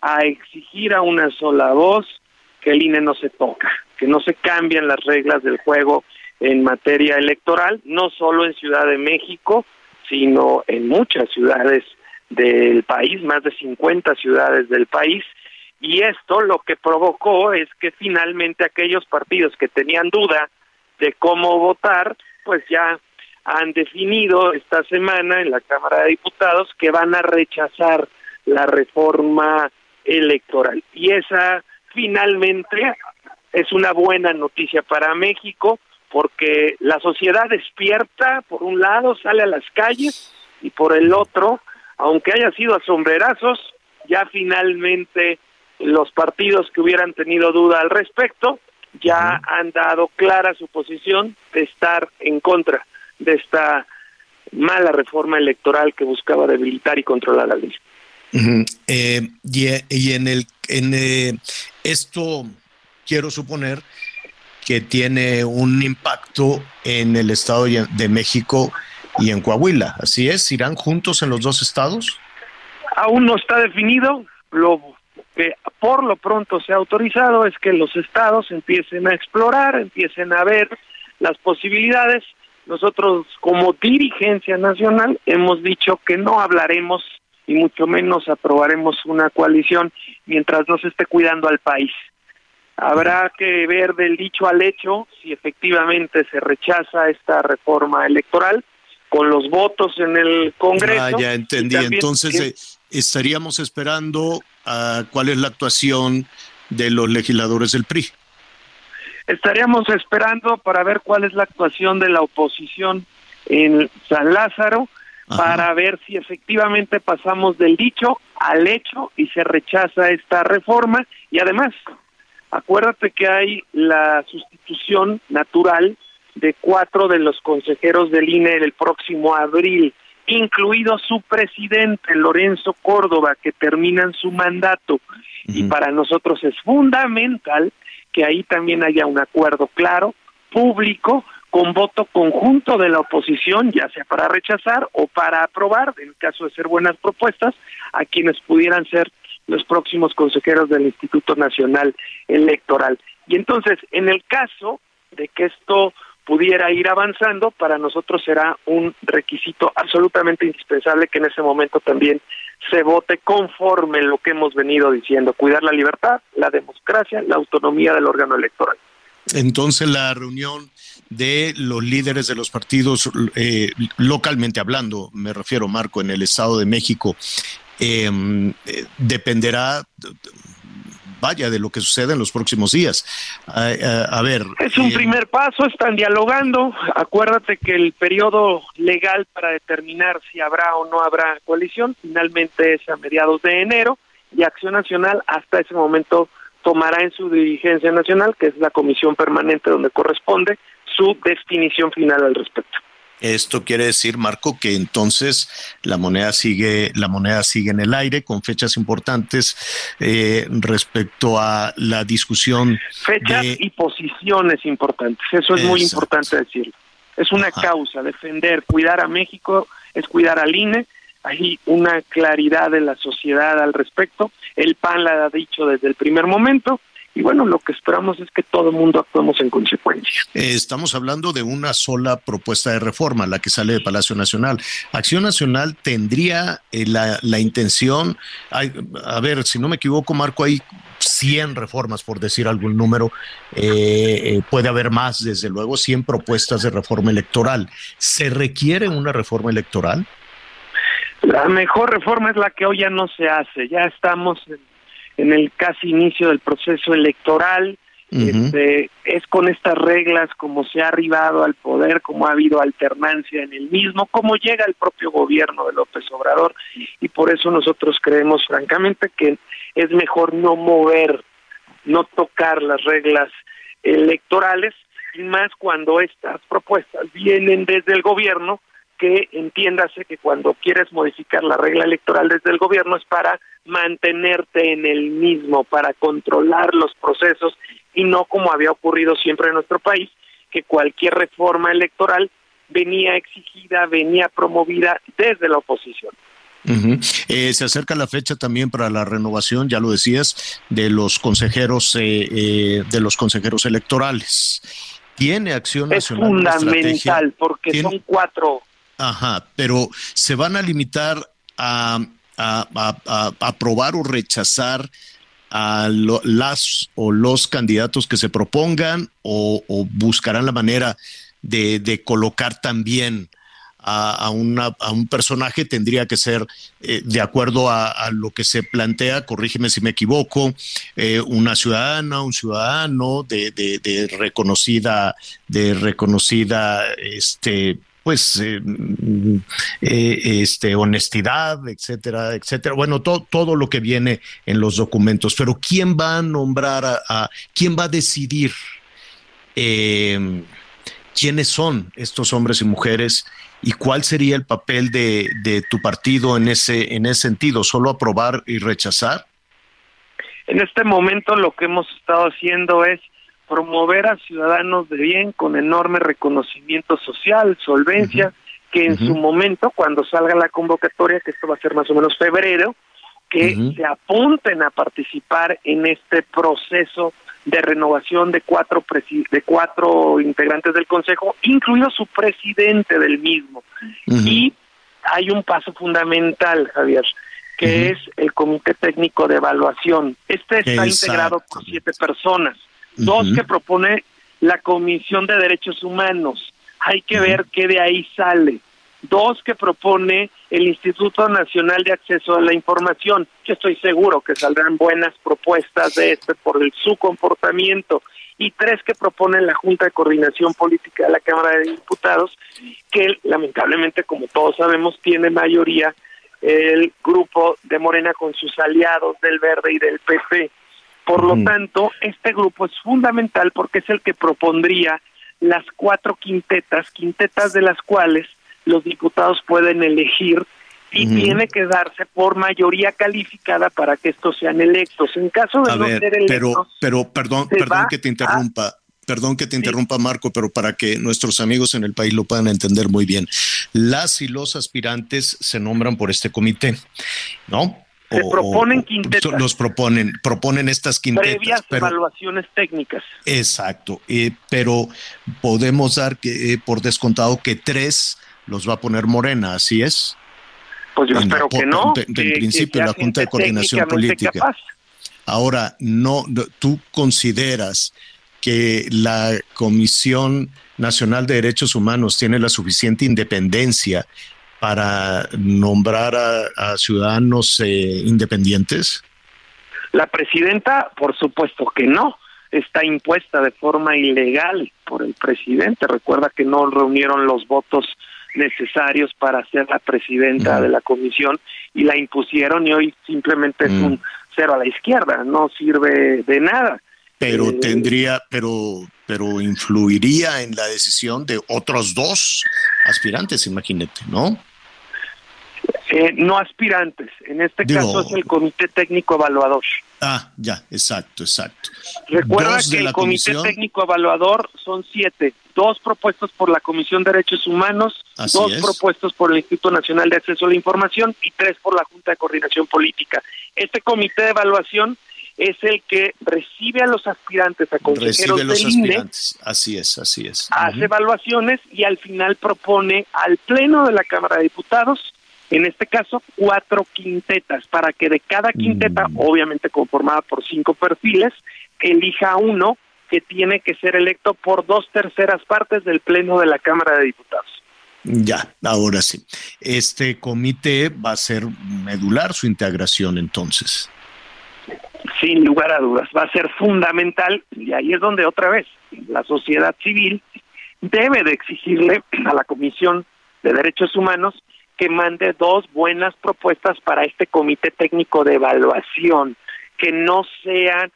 a exigir a una sola voz que el INE no se toca, que no se cambian las reglas del juego en materia electoral, no solo en Ciudad de México, sino en muchas ciudades del país, más de 50 ciudades del país, y esto lo que provocó es que finalmente aquellos partidos que tenían duda de cómo votar, pues ya han definido esta semana en la Cámara de Diputados que van a rechazar la reforma electoral. Y esa finalmente es una buena noticia para México porque la sociedad despierta, por un lado, sale a las calles y por el otro, aunque haya sido a sombrerazos, ya finalmente los partidos que hubieran tenido duda al respecto ya han dado clara su posición de estar en contra de esta mala reforma electoral que buscaba debilitar y controlar la ley. Eh, y, en el en eh, esto quiero suponer que tiene un impacto en el Estado de México y en Coahuila. ¿Así es? ¿Irán juntos en los dos estados? Aún no está definido. Lo que por lo pronto se ha autorizado es que los estados empiecen a explorar, empiecen a ver las posibilidades. Nosotros como dirigencia nacional hemos dicho que no hablaremos y mucho menos aprobaremos una coalición mientras no se esté cuidando al país. Habrá que ver del dicho al hecho si efectivamente se rechaza esta reforma electoral con los votos en el Congreso. Ah, ya entendí. Entonces eh, estaríamos esperando a cuál es la actuación de los legisladores del PRI. Estaríamos esperando para ver cuál es la actuación de la oposición en San Lázaro para ver si efectivamente pasamos del dicho al hecho y se rechaza esta reforma. Y además acuérdate que hay la sustitución natural de cuatro de los consejeros del INE el próximo abril, incluido su presidente Lorenzo Córdoba, que terminan su mandato. Y para nosotros es fundamental que ahí también haya un acuerdo claro, público, con voto conjunto de la oposición, ya sea para rechazar o para aprobar, en caso de ser buenas propuestas, a quienes pudieran ser los próximos consejeros del Instituto Nacional Electoral. Y entonces, en el caso de que esto pudiera ir avanzando, para nosotros será un requisito absolutamente indispensable que en ese momento también se vote conforme lo que hemos venido diciendo, cuidar la libertad, la democracia, la autonomía del órgano electoral. Entonces la reunión de los líderes de los partidos eh, localmente hablando, me refiero Marco, en el Estado de México, em, eh, dependerá vaya de lo que sucede en los próximos días. A, ver. Es un eh, primer paso, están dialogando. Acuérdate que el periodo legal para determinar si habrá o no habrá coalición finalmente es a mediados de enero y Acción Nacional hasta ese momento tomará en su dirigencia nacional, que es la comisión permanente donde corresponde, su definición final al respecto. Esto quiere decir, Marco, que entonces la moneda sigue, la moneda sigue en el aire con fechas importantes eh, respecto a la discusión. Fechas y posiciones importantes. Eso es muy importante decirlo. Es una causa, defender, cuidar a México es cuidar al INE. Hay una claridad de la sociedad al respecto. El PAN la ha dicho desde el primer momento y bueno, lo que esperamos es que todo el mundo actuemos en consecuencia. Eh, estamos hablando de una sola propuesta de reforma, la que sale de Palacio Nacional. Acción Nacional tendría eh, la, la, intención, a ver, si no me equivoco, Marco, hay 100 reformas, por decir algún número, eh, puede haber más, desde luego, 100 propuestas de reforma electoral. ¿Se requiere una reforma electoral? La mejor reforma es la que hoy ya no se hace, ya estamos en en el casi inicio del proceso electoral. este, es con estas reglas como se ha arribado al poder, como ha habido alternancia en el mismo, como llega el propio gobierno de López Obrador y por eso nosotros creemos francamente que es mejor no mover, no tocar las reglas electorales, y más cuando estas propuestas vienen desde el gobierno, que entiéndase que cuando quieres modificar la regla electoral desde el gobierno es para mantenerte en el mismo, para controlar los procesos y no como había ocurrido siempre en nuestro país, que cualquier reforma electoral venía exigida, venía promovida desde la oposición. Eh, se acerca la fecha también para la renovación, ya lo decías, de los consejeros eh, eh, de los consejeros electorales. ¿Tiene acción nacional? Es fundamental porque son cuatro. Ajá, pero se van a limitar a aprobar o rechazar a las o los candidatos que se propongan o, buscarán la manera de, colocar también a, una, a, un personaje tendría que ser eh, de acuerdo a, lo que se plantea, corrígeme si me equivoco, eh, una ciudadana, un ciudadano de, de, de reconocida, de reconocida este, pues eh, mm, eh, este honestidad, etcétera, etcétera. Bueno, todo lo que viene en los documentos. Pero quién va a nombrar a, quién va a decidir em, quiénes son estos hombres y mujeres y cuál sería el papel de, tu partido en ese en ese sentido. Solo aprobar y rechazar. En este momento lo que hemos estado haciendo es promover a ciudadanos de bien con enorme reconocimiento social, solvencia, que en su momento, cuando salga la convocatoria, que esto va a ser más o menos febrero, que se apunten a participar en este proceso de renovación de cuatro de cuatro integrantes del consejo, incluido su presidente del mismo. Y hay un paso fundamental, Javier, que es el comité técnico de evaluación. Este está integrado por siete personas, dos que propone la Comisión de Derechos Humanos. Hay que ver qué de ahí sale dos que propone el Instituto Nacional de Acceso a la Información. Yo estoy seguro que saldrán buenas propuestas de este por el, su comportamiento. Y tres que propone la Junta de Coordinación Política de la Cámara de Diputados, que lamentablemente, como todos sabemos, tiene mayoría el grupo de Morena con sus aliados del Verde y del PP. Por lo tanto, este grupo es fundamental porque es el que propondría las cuatro quintetas, quintetas de las cuales los diputados pueden elegir y tiene que darse por mayoría calificada para que estos sean electos. En caso de no ser electos, pero, pero perdón, perdón que te interrumpa. Perdón que te interrumpa, Marco, pero para que nuestros amigos en el país lo puedan entender muy bien. Las y los aspirantes se nombran por este comité, ¿no? Se proponen quintetas. Los proponen, proponen estas quintetas. Previas evaluaciones técnicas. Exacto, eh, pero podemos dar que, eh, por descontado que tres los va a poner Morena, ¿así es? Pues yo espero que no. En principio, la Junta de Coordinación Política. Ahora, no, ¿tú consideras que la Comisión Nacional de Derechos Humanos tiene la suficiente independencia para nombrar a, ciudadanos eh, independientes? La presidenta, por supuesto que no está impuesta de forma ilegal por el presidente. Recuerda que no reunieron los votos necesarios para ser la presidenta de la comisión y la impusieron y hoy simplemente es un cero a la izquierda, no sirve de nada. Pero eh, tendría, pero, pero influiría en la decisión de otros dos aspirantes, imagínate, ¿no? Eh, no aspirantes, en este caso es el Comité Técnico Evaluador. Ah, ya, exacto, exacto. Recuerda que el Comité Técnico Evaluador son siete, dos propuestos por la Comisión de Derechos Humanos, dos propuestos por el Instituto Nacional de Acceso a la Información y tres por la Junta de Coordinación Política. Este comité de evaluación es el que recibe a los aspirantes a consejeros los aspirantes. así es, así es. Hace evaluaciones y al final propone al Pleno de la Cámara de Diputados en este caso cuatro quintetas, para que de cada quinteta, mm. obviamente conformada por cinco perfiles, elija uno que tiene que ser electo por dos terceras partes del Pleno de la Cámara de Diputados. Ya, ahora sí. Este comité va a ser medular su integración entonces. Sin lugar a dudas, va a ser fundamental y ahí es donde otra vez la sociedad civil debe de exigirle a la Comisión de Derechos Humanos que mande dos buenas propuestas para este comité técnico de evaluación, que no sean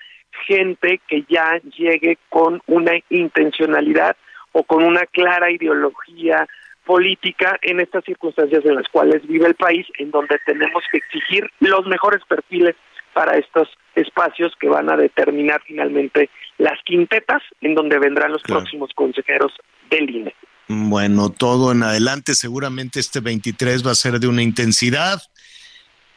gente que ya llegue con una intencionalidad o con una clara ideología política en estas circunstancias en las cuales vive el país, en donde tenemos que exigir los mejores perfiles para estos espacios que van a determinar finalmente las quintetas en donde vendrán los próximos consejeros del INE. Bueno, todo en adelante, seguramente este 23 va a ser de una intensidad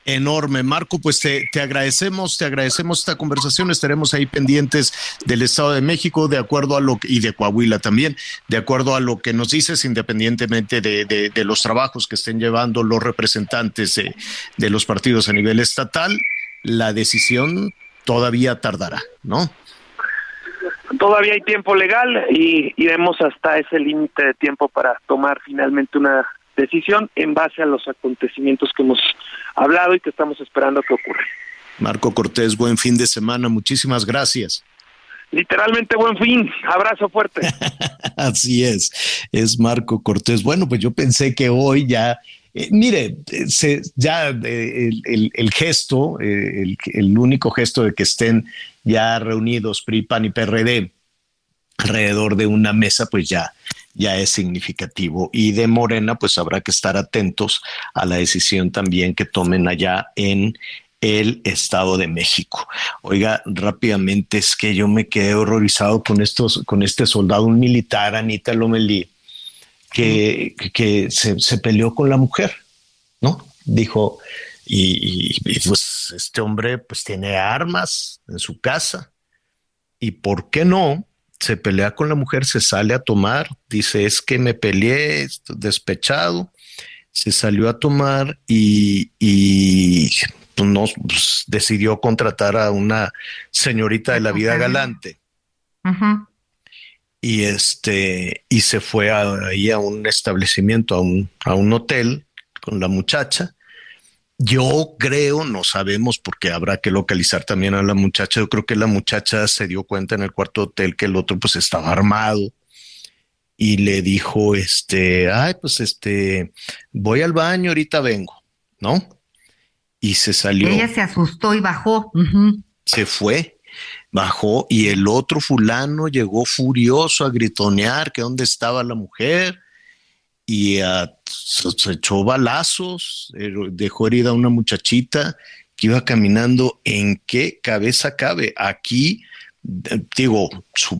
enorme. Marco, pues te, agradecemos, te agradecemos esta conversación. Estaremos ahí pendientes del Estado de México, de acuerdo a lo que, y de Coahuila también, de acuerdo a lo que nos dices, independientemente de, de, los trabajos que estén llevando los representantes de, de los partidos a nivel estatal, la decisión todavía tardará, ¿no? Todavía hay tiempo legal y iremos hasta ese límite de tiempo para tomar finalmente una decisión en base a los acontecimientos que hemos hablado y que estamos esperando que ocurra. Marco Cortés, buen fin de semana, muchísimas gracias. Literalmente buen fin, abrazo fuerte. Así es, es Marco Cortés. Bueno, pues yo pensé que hoy ya eh, mire, se, ya eh, el, gesto, eh, el, el, único gesto de que estén ya reunidos PRI, PAN y PRD alrededor de una mesa, pues ya, ya es significativo. Y de Morena, pues habrá que estar atentos a la decisión también que tomen allá en el Estado de México. Oiga, rápidamente es que yo me quedé horrorizado con estos, con este soldado, un militar, Anita Lomelí, que, que se, se, peleó con la mujer, ¿no? Dijo, y, pues este hombre pues tiene armas en su casa, y por qué no, se pelea con la mujer, se sale a tomar, dice, es que me peleé, despechado, se salió a tomar y, y pues, no, pues, decidió contratar a una señorita de la vida galante. Y este, y se fue ahí a un establecimiento, a un, a un hotel con la muchacha. Yo creo, no sabemos porque habrá que localizar también a la muchacha. Yo creo que la muchacha se dio cuenta en el cuarto hotel que el otro pues estaba armado y le dijo, este, ay, pues este, voy al baño, ahorita vengo, ¿no? y se salió. Ella se asustó y bajó. Se fue, bajó y el otro fulano llegó furioso a gritonear que dónde estaba la mujer y se, echó balazos, eh, dejó herida a una muchachita que iba caminando. ¿En qué cabeza cabe? Aquí digo,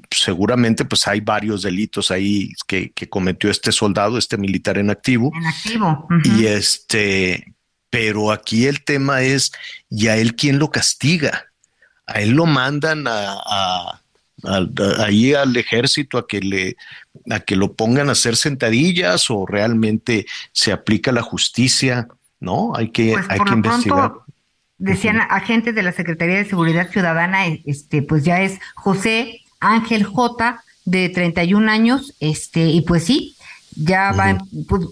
seguramente pues hay varios delitos ahí que, cometió este soldado, este militar en activo. En activo. Y este, pero aquí el tema es, ¿y a él quién lo castiga? A él lo mandan a, ahí al ejército a que le a que lo pongan a hacer sentadillas o realmente se aplica la justicia, ¿no? Hay que, pues hay que investigar. decían agentes de la Secretaría de Seguridad Ciudadana, este, pues ya es José Ángel J de 31 años, este, y pues sí, ya va, pues,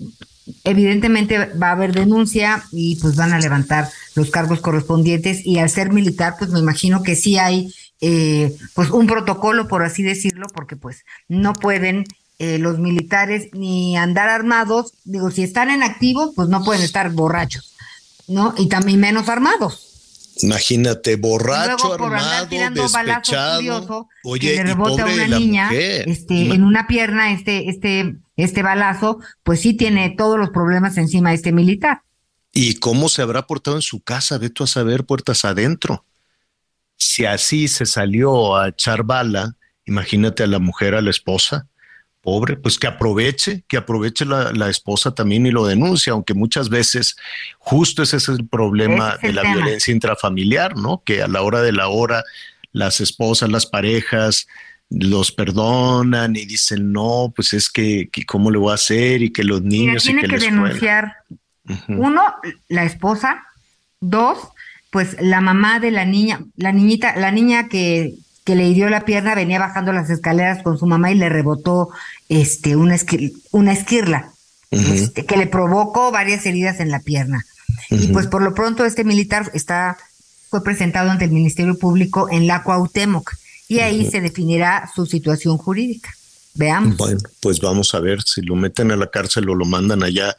evidentemente va a haber denuncia y pues van a levantar los cargos correspondientes. Y al ser militar pues me imagino que sí hay eh, pues un protocolo por así decirlo porque pues no pueden eh, los militares ni andar armados. Digo si están en activo pues no pueden estar borrachos no y también menos armados Imagínate, borracho, armado, despechado. Oye, le rebota a una niña, este, en una pierna, este, este, este balazo, pues sí tiene todos los problemas encima de este militar. ¿Y cómo se habrá portado en su casa? Ve tú a saber, puertas adentro. Si así se salió a echar bala, imagínate a la mujer, a la esposa, pobre, pues que aproveche, que aproveche la, esposa también y lo denuncia, aunque muchas veces justo ese es el problema de la violencia intrafamiliar, ¿no? Que a la hora de la hora las esposas, las parejas los perdonan y dicen, no, pues es que, cómo le voy a hacer y que los niños... tiene que, denunciar, uno, la esposa, dos, pues la mamá de la niña, la niñita, la niña que que le hirió la pierna, venía bajando las escaleras con su mamá y le rebotó este, una, una esquirla, este, que le provocó varias heridas en la pierna. Y pues por lo pronto este militar está, fue presentado ante el Ministerio Público en la Cuauhtémoc y ahí se definirá su situación jurídica. Veamos. Bueno, pues vamos a ver si lo meten a la cárcel o lo mandan allá,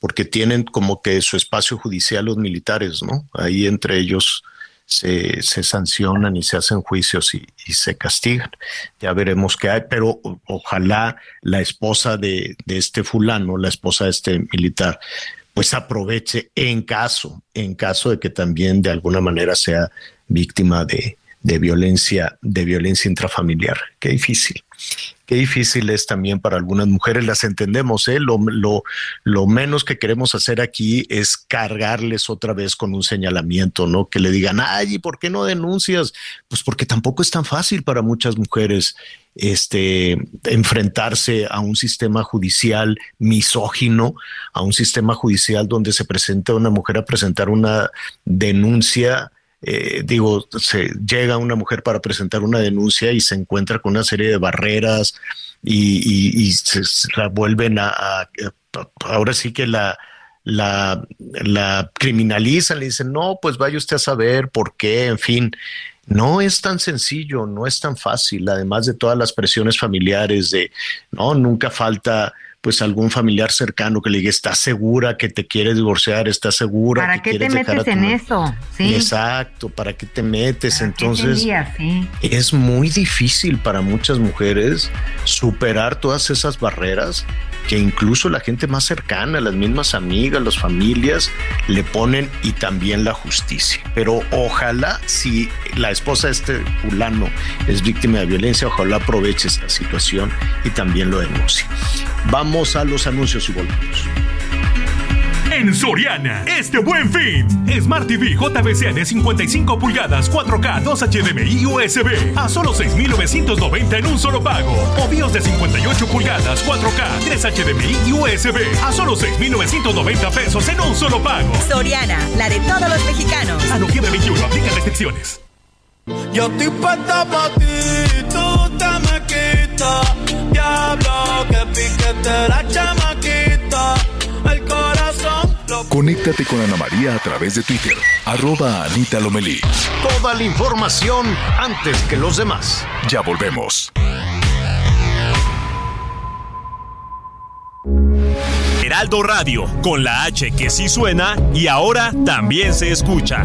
porque tienen como que su espacio judicial los militares, ¿no? Ahí entre ellos se, se sancionan y se hacen juicios y, se castigan. Ya veremos qué hay, pero ojalá la esposa de, de este fulano, la esposa de este militar, pues aproveche en caso, en caso de que también de alguna manera sea víctima de, de violencia, de violencia intrafamiliar. Qué difícil. Qué difícil es también para algunas mujeres, las entendemos, ¿eh? Lo, lo, lo menos que queremos hacer aquí es cargarles otra vez con un señalamiento, ¿no? Que le digan, ay, ¿y por qué no denuncias? Pues porque tampoco es tan fácil para muchas mujeres este, enfrentarse a un sistema judicial misógino, a un sistema judicial donde se presenta una mujer a presentar una denuncia eh, digo, se llega una mujer para presentar una denuncia y se encuentra con una serie de barreras y, se, la vuelven a, ahora sí que la, la, la criminalizan, le dicen, no, pues vaya usted a saber por qué, en fin. No es tan sencillo, no es tan fácil, además de todas las presiones familiares de, no, nunca falta pues algún familiar cercano que le diga, ¿estás segura que te quieres divorciar? ¿Estás segura? ¿Para qué te metes en eso? ¿Sí? Exacto, ¿para qué te metes? Entonces, es muy difícil para muchas mujeres superar todas esas barreras que incluso la gente más cercana, las mismas amigas, las familias, le ponen y también la justicia. Pero ojalá si la esposa de este fulano es víctima de violencia, ojalá aproveche esta situación y también lo denuncie. Vamos a los anuncios y volvemos. En Soriana, este buen fin. Smart TV JBC de 55 pulgadas, 4K, 2 HDMI USB a solo 6,990 en un solo pago. O BIOS de 58 pulgadas, 4K, 3 HDMI y USB a solo 6,990 pesos en un solo pago. Soriana, la de todos los mexicanos. A noviembre 21, aplica restricciones. Yo estoy puesta para ti, tú te me quitas. Diablo, que piquete la chamaquita. El corazón Conéctate con Ana María a través de Twitter, arroba Anita Lomelí. Toda la información antes que los demás. Ya volvemos. Heraldo Radio, con la H que sí suena y ahora también se escucha.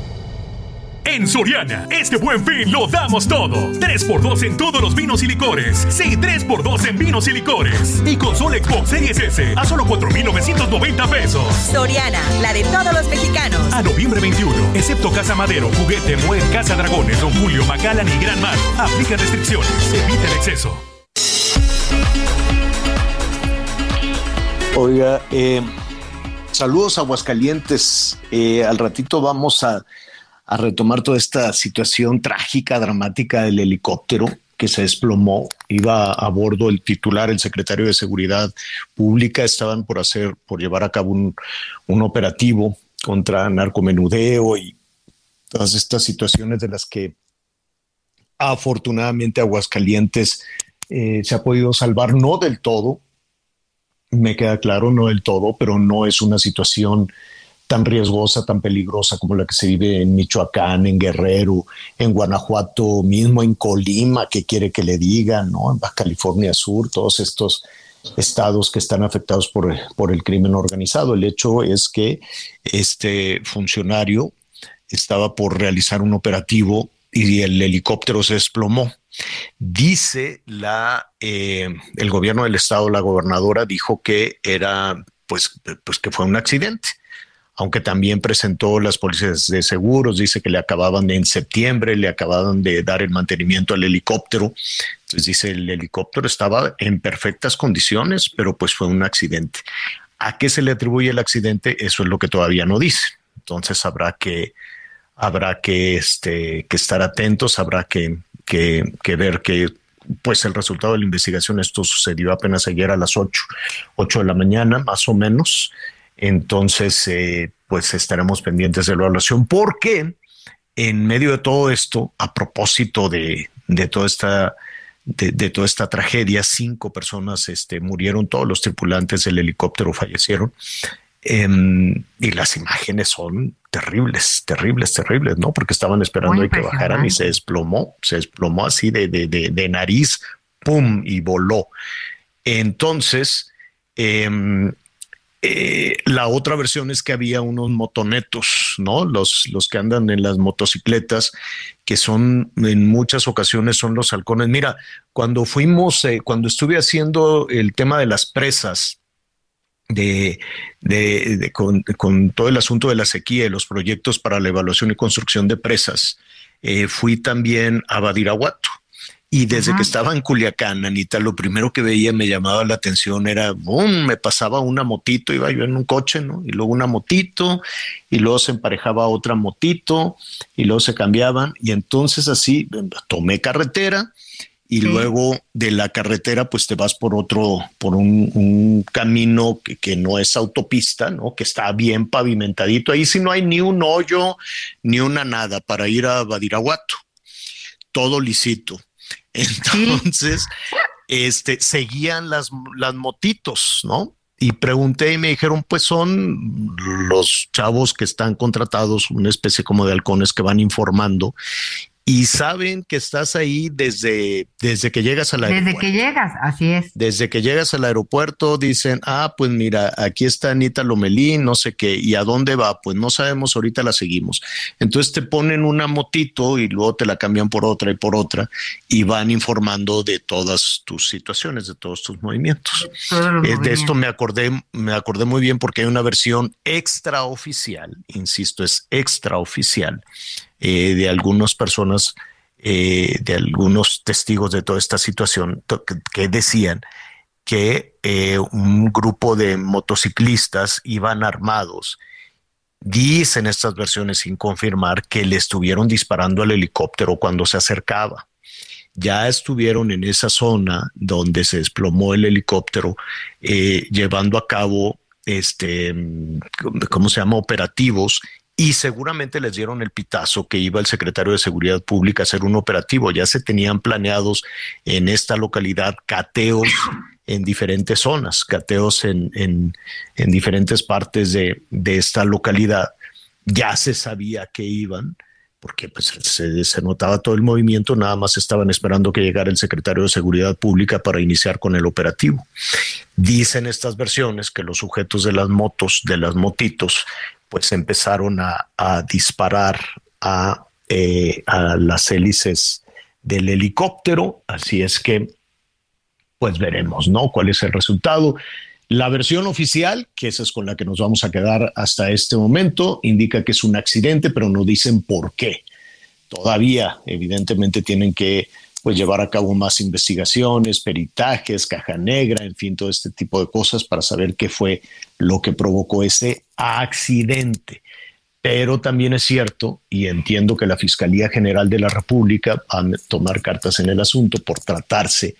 En Soriana, este buen fin lo damos todo. 3x2 en todos los vinos y licores. Sí, 3x2 en vinos y licores. Y consola Xbox Series S a solo 4,990 pesos. Soriana, la de todos los mexicanos. A noviembre 21, excepto Casa Madero, Juguete, Muer, Casa Dragones, Don Julio, Macallan y Gran Mar. Aplica restricciones. Evita el exceso. Oiga, eh, saludos a Aguascalientes. Eh, al ratito vamos a a retomar toda esta situación trágica, dramática del helicóptero que se desplomó. Iba a bordo el titular, el secretario de Seguridad Pública, estaban por hacer, por llevar a cabo un, un operativo contra narcomenudeo y todas estas situaciones de las que afortunadamente Aguascalientes eh, se ha podido salvar, no del todo, me queda claro, no del todo, pero no es una situación tan riesgosa, tan peligrosa como la que se vive en Michoacán, en Guerrero, en Guanajuato, mismo en Colima, que quiere que le digan, ¿no? En California Sur, todos estos estados que están afectados por, por el crimen organizado. El hecho es que este funcionario estaba por realizar un operativo y el helicóptero se desplomó. Dice la eh, el gobierno del estado, la gobernadora dijo que era pues, pues que fue un accidente aunque también presentó las policías de seguros, dice que le acababan en septiembre, le acababan de dar el mantenimiento al helicóptero. Entonces dice, el helicóptero estaba en perfectas condiciones, pero pues fue un accidente. ¿A qué se le atribuye el accidente? Eso es lo que todavía no dice. Entonces habrá que, habrá que, este, que estar atentos, habrá que, que, que ver que pues el resultado de la investigación, esto sucedió apenas ayer a las 8, 8 de la mañana, más o menos. Entonces, eh, pues estaremos pendientes de la evaluación, porque en medio de todo esto, a propósito de, toda esta de, toda esta tragedia, cinco personas este, murieron, todos los tripulantes del helicóptero fallecieron. Em, y las imágenes son terribles, terribles, terribles, ¿no? Porque estaban esperando que bajaran y se desplomó, se desplomó así de, de, de nariz, ¡pum! y voló. Entonces, eh, eh, la otra versión es que había unos motonetos, ¿no? Los, los que andan en las motocicletas, que son en muchas ocasiones son los halcones. Mira, cuando fuimos, eh, cuando estuve haciendo el tema de las presas, de, de, con, todo el asunto de la sequía y los proyectos para la evaluación y construcción de presas, eh, fui también a Badiraguato. Y desde que estaba en Culiacán, Anita, lo primero que veía me llamaba la atención era, boom, me pasaba una motito, iba yo en un coche, ¿no? Y luego una motito, y luego se emparejaba otra motito, y luego se cambiaban. Y entonces así tomé carretera, y luego de la carretera pues te vas por otro, por un, camino que, que, no es autopista, ¿no? Que está bien pavimentadito. Ahí sí no hay ni un hoyo, ni una nada para ir a Badiraguato. Todo lisito. Entonces, este, seguían las, las motitos, ¿no? Y pregunté y me dijeron, pues son los chavos que están contratados, una especie como de halcones que van informando y saben que estás ahí desde, desde que llegas al aeropuerto. Desde que llegas, así es. Desde que llegas al aeropuerto dicen, ah, pues mira, aquí está Anita Lomelín, no sé qué, ¿y a dónde va? Pues no sabemos, ahorita la seguimos. Entonces te ponen una motito y luego te la cambian por otra y por otra y van informando de todas tus situaciones, de todos tus movimientos. Eh, de esto me acordé, me acordé muy bien porque hay una versión extraoficial, insisto, es extraoficial eh, de algunas personas, eh, de algunos testigos de toda esta situación, que, decían que eh, un grupo de motociclistas iban armados. Dicen estas versiones sin confirmar que le estuvieron disparando al helicóptero cuando se acercaba. Ya estuvieron en esa zona donde se desplomó el helicóptero, llevando a cabo este, ¿cómo se llama? Operativos y seguramente les dieron el pitazo que iba el secretario de Seguridad Pública a hacer un operativo. Ya se tenían planeados en esta localidad cateos en diferentes zonas, cateos en, en, diferentes partes de, esta localidad. Ya se sabía que iban, porque pues, se, notaba todo el movimiento, nada más estaban esperando que llegara el secretario de Seguridad Pública para iniciar con el operativo. Dicen estas versiones que los sujetos de las motos, de las motitos, pues empezaron a, disparar eh, a, las hélices del helicóptero. Así es que, pues veremos, ¿no? ¿Cuál es el resultado? La versión oficial, que esa es con la que nos vamos a quedar hasta este momento, indica que es un accidente, pero no dicen por qué. Todavía, evidentemente, tienen que pues llevar a cabo más investigaciones, peritajes, caja negra, en fin, todo este tipo de cosas para saber qué fue lo que provocó ese accidente. Pero también es cierto, y entiendo que la Fiscalía General de la República va a tomar cartas en el asunto por tratarse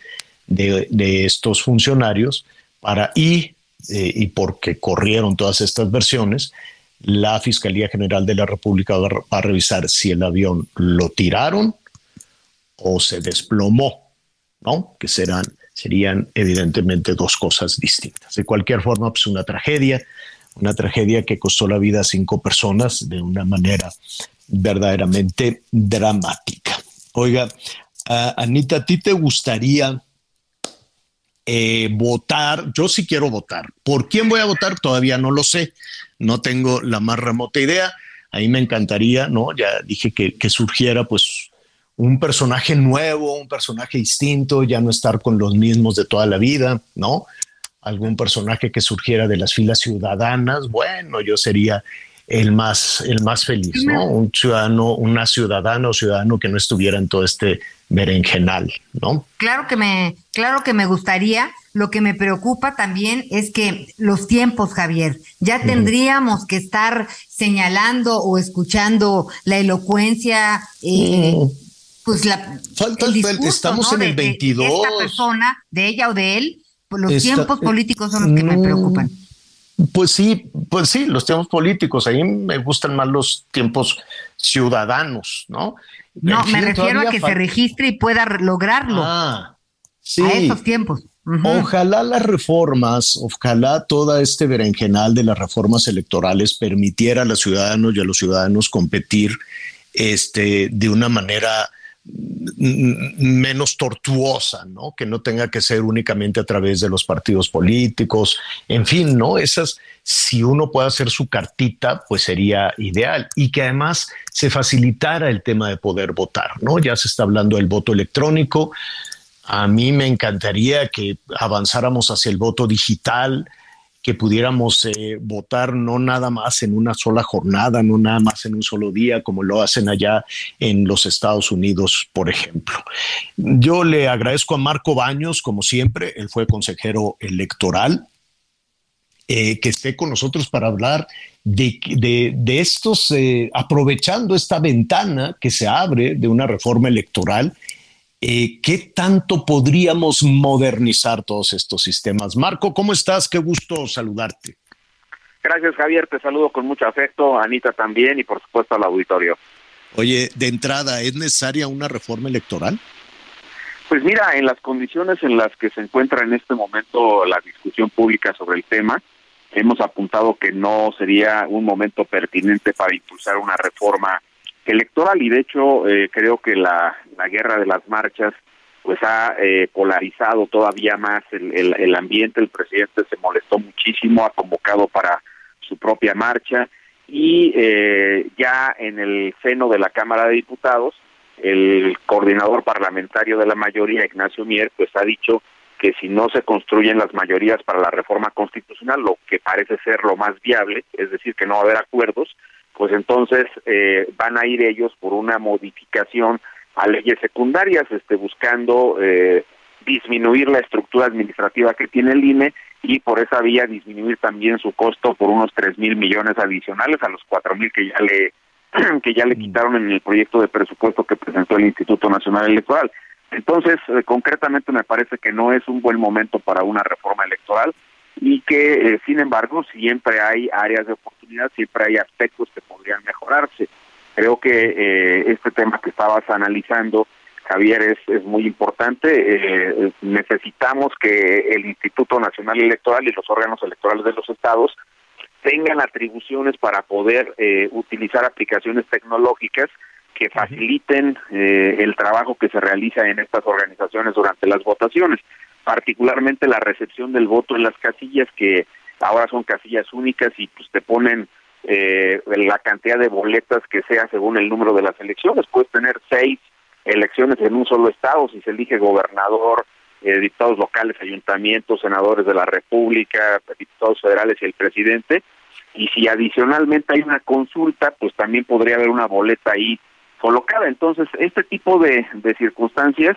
de, estos funcionarios para y, eh, y porque corrieron todas estas versiones, la Fiscalía General de la República va a revisar si el avión lo tiraron o se desplomó, ¿no? Que serán, serían evidentemente dos cosas distintas. De cualquier forma, pues una tragedia, una tragedia que costó la vida a cinco personas de una manera verdaderamente dramática. Oiga, Anita, ¿a ti te gustaría eh, votar? Yo sí quiero votar. ¿Por quién voy a votar? Todavía no lo sé. No tengo la más remota idea. A mí me encantaría, ¿no? Ya dije que, que surgiera pues un personaje nuevo, un personaje distinto, ya no estar con los mismos de toda la vida, ¿no? Algún personaje que surgiera de las filas ciudadanas, bueno, yo sería el más, el más feliz, ¿no? Un ciudadano, una ciudadana o ciudadano que no estuviera en todo este berenjenal, ¿no? Claro que me, claro que me gustaría. Lo que me preocupa también es que los tiempos, Javier, ya tendríamos que estar señalando o escuchando la elocuencia eh, pues la Falta, estamos en el 22 de, esta persona de ella o de él pues los tiempos eh, políticos son los que me preocupan. pues sí pues sí los tiempos políticos. Ahí me gustan más los tiempos ciudadanos no no me refiero a que se registre y pueda lograrlo. Ah, sí. a esos tiempos. Ojalá las reformas, ojalá toda este berenjenal de las reformas electorales permitiera a los ciudadanos y a los ciudadanos competir este, de una manera menos tortuosa, ¿no? Que no tenga que ser únicamente a través de los partidos políticos, en fin, ¿no? Esas, si uno puede hacer su cartita, pues sería ideal y que además se facilitara el tema de poder votar, ¿no? Ya se está hablando del voto electrónico. A mí me encantaría que avanzáramos hacia el voto digital, que pudiéramos eh, votar no nada más en una sola jornada, no nada más en un solo día, como lo hacen allá en los Estados Unidos, por ejemplo. Yo le agradezco a Marco Baños, como siempre, él fue consejero electoral, eh, que esté con nosotros para hablar de, de, estos, eh, aprovechando esta ventana que se abre de una reforma electoral eh, ¿qué tanto podríamos modernizar todos estos sistemas? Marco, ¿cómo estás? Qué gusto saludarte. Gracias, Javier. Te saludo con mucho afecto, Anita también y por supuesto al auditorio. Oye, de entrada, ¿es necesaria una reforma electoral? Pues mira, en las condiciones en las que se encuentra en este momento la discusión pública sobre el tema, hemos apuntado que no sería un momento pertinente para impulsar una reforma electoral y de hecho eh, creo que la, la, guerra de las marchas pues ha eh, polarizado todavía más el, el, ambiente, el presidente se molestó muchísimo, ha convocado para su propia marcha y eh, ya en el seno de la Cámara de Diputados el coordinador parlamentario de la mayoría, Ignacio Mier, pues ha dicho que si no se construyen las mayorías para la reforma constitucional, lo que parece ser lo más viable, es decir, que no va a haber acuerdos, pues entonces eh, van a ir ellos por una modificación a leyes secundarias, este, buscando eh, disminuir la estructura administrativa que tiene el INE y por esa vía disminuir también su costo por unos tres mil millones adicionales a los cuatro mil que ya le que ya le mm. quitaron en el proyecto de presupuesto que presentó el Instituto Nacional Electoral. Entonces, eh, concretamente me parece que no es un buen momento para una reforma electoral y que, eh, sin embargo, siempre hay áreas de oportunidad, siempre hay aspectos que podrían mejorarse. Creo que eh, este tema que estabas analizando, Javier, es, es muy importante. Eh, necesitamos que el Instituto Nacional Electoral y los órganos electorales de los estados tengan atribuciones para poder utilizar aplicaciones tecnológicas que faciliten el trabajo que se realiza en estas organizaciones durante las votaciones particularmente la recepción del voto en las casillas que ahora son casillas únicas y pues te ponen eh, la cantidad de boletas que sea según el número de las elecciones. Puedes tener seis elecciones en un solo estado si se elige gobernador, eh, diputados locales, ayuntamientos, senadores de la República, diputados federales y el presidente. Y si adicionalmente hay una consulta, pues también podría haber una boleta ahí colocada. Entonces, este tipo de, de circunstancias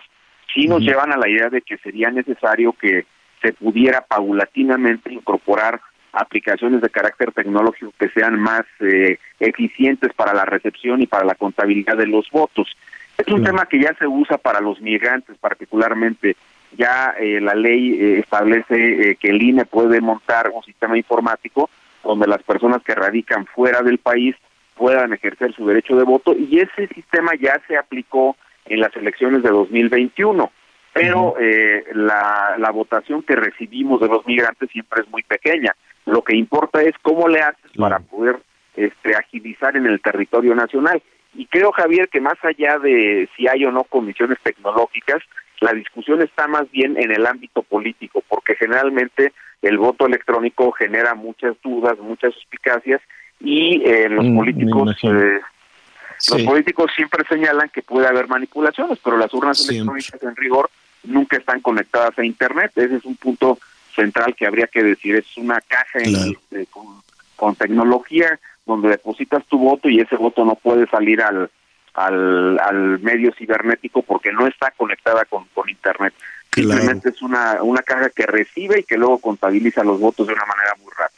sí nos llevan a la idea de que sería necesario que se pudiera paulatinamente incorporar aplicaciones de carácter tecnológico que sean más eh, eficientes para la recepción y para la contabilidad de los votos. Es un tema que ya se usa para los migrantes particularmente. Ya eh, la ley eh, establece que el INE puede montar un sistema informático donde las personas que radican fuera del país puedan ejercer su derecho de voto y ese sistema ya se aplicó en las elecciones de 2021. Pero eh, la, la votación que recibimos de los migrantes siempre es muy pequeña. Lo que importa es cómo le haces para poder este, agilizar en el territorio nacional. Y creo, Javier, que más allá de si hay o no comisiones tecnológicas, la discusión está más bien en el ámbito político, porque generalmente el voto electrónico genera muchas dudas, muchas suspicacias, y eh, los mm, políticos los políticos siempre señalan que puede haber manipulaciones, pero las urnas electrónicas en rigor nunca están conectadas a Internet. Ese es un punto central que habría que decir. Es una caja este, con, tecnología donde depositas tu voto y ese voto no puede salir al, al, al medio cibernético porque no está conectada con, con Internet. Simplemente es una, una caja que recibe y que luego contabiliza los votos de una manera muy rápida.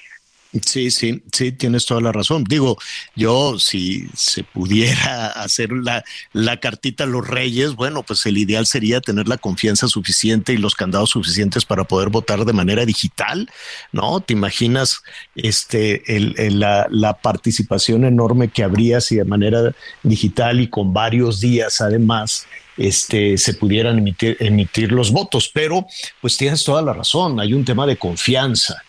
Sí, sí, sí, tienes toda la razón. Digo, yo si se pudiera hacer la, la cartita a los reyes, bueno, pues el ideal sería tener la confianza suficiente y los candados suficientes para poder votar de manera digital, ¿no? ¿Te imaginas este, el, la, la participación enorme que habría si de manera digital y con varios días además este, se pudieran emitir, emitir los votos? Pero pues tienes toda la razón, hay un tema de confianza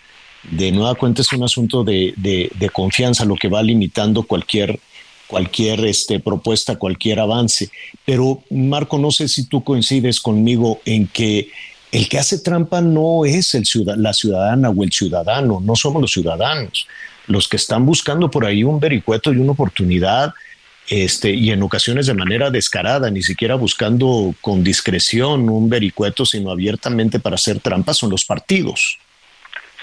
de nueva cuenta es un asunto de, de, confianza lo que va limitando cualquier, cualquier este, propuesta, cualquier avance. Pero Marco, no sé si tú coincides conmigo en que el que hace trampa no es la ciudadana o el ciudadano, no somos los ciudadanos. Los que están buscando por ahí un vericueto y una oportunidad, este, y en ocasiones de manera descarada, ni siquiera buscando con discreción un vericueto, sino abiertamente para hacer trampa, son los partidos.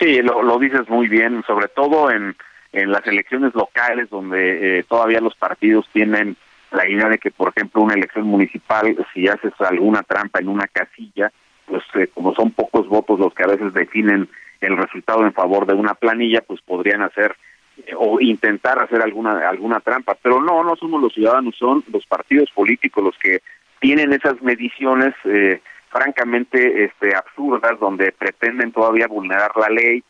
Sí, Sí, lo, dices muy bien, sobre todo en, en las elecciones locales donde eh, todavía los partidos tienen la idea de que, por ejemplo, una elección municipal, si haces alguna trampa en una casilla, pues eh, como son pocos votos los que a veces definen el resultado en favor de una planilla, pues podrían hacer eh, o intentar hacer alguna alguna trampa, pero no, no somos los ciudadanos, son los partidos políticos los que tienen esas mediciones eh, francamente este absurdas donde pretenden todavía vulnerar la ley,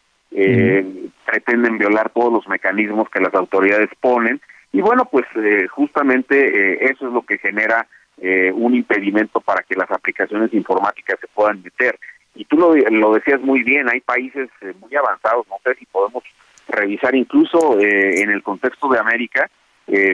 pretenden violar todos los mecanismos que las autoridades ponen. Y bueno, pues justamente eso es lo que genera eh, un impedimento para que las aplicaciones informáticas se puedan meter. Y tú lo, lo decías muy bien, hay países eh, muy avanzados, no sé si podemos revisar incluso eh, en el contexto de América,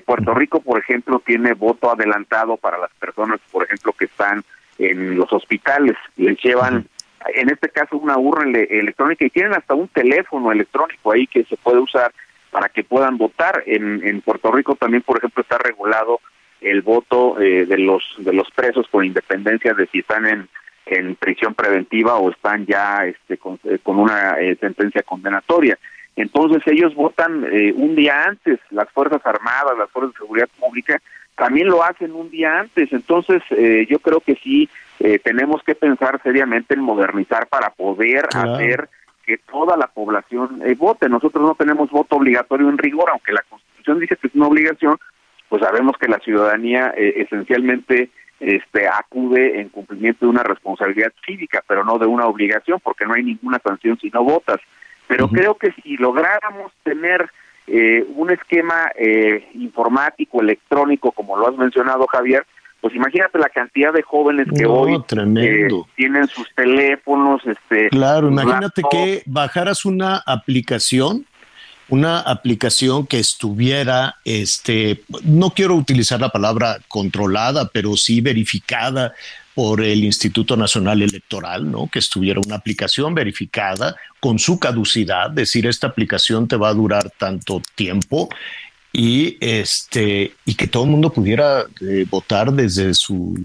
Puerto Rico, por ejemplo, tiene voto adelantado para las personas, por ejemplo, que están en los hospitales, les llevan, en este caso, una urna electrónica y tienen hasta un teléfono electrónico ahí que se puede usar para que puedan votar. En, en Puerto Rico también, por ejemplo, está regulado el voto eh, de los de los presos con independencia de si están en, en prisión preventiva o están ya este con, eh, una eh, sentencia condenatoria. Entonces ellos votan un día antes, las Fuerzas Armadas, las Fuerzas de Seguridad Pública también lo hacen un día antes. Entonces yo creo que sí tenemos que pensar seriamente en modernizar para poder hacer que toda la población vote. Nosotros no tenemos voto obligatorio en rigor, aunque la Constitución dice que es una obligación, pues sabemos que la ciudadanía eh, esencialmente este, acude en cumplimiento de una responsabilidad cívica, pero no de una obligación, porque no hay ninguna sanción si no votas. Pero creo que si lográramos tener eh, un esquema eh, informático, electrónico, como lo has mencionado, Javier, pues imagínate la cantidad de jóvenes que hoy tienen sus teléfonos. este Claro, imagínate que bajaras una aplicación una aplicación que estuviera, este, no quiero utilizar la palabra controlada, pero sí verificada por el Instituto Nacional Electoral, ¿no? Que estuviera una aplicación verificada con su caducidad, decir esta aplicación te va a durar tanto tiempo y este y que todo el mundo pudiera eh, votar desde su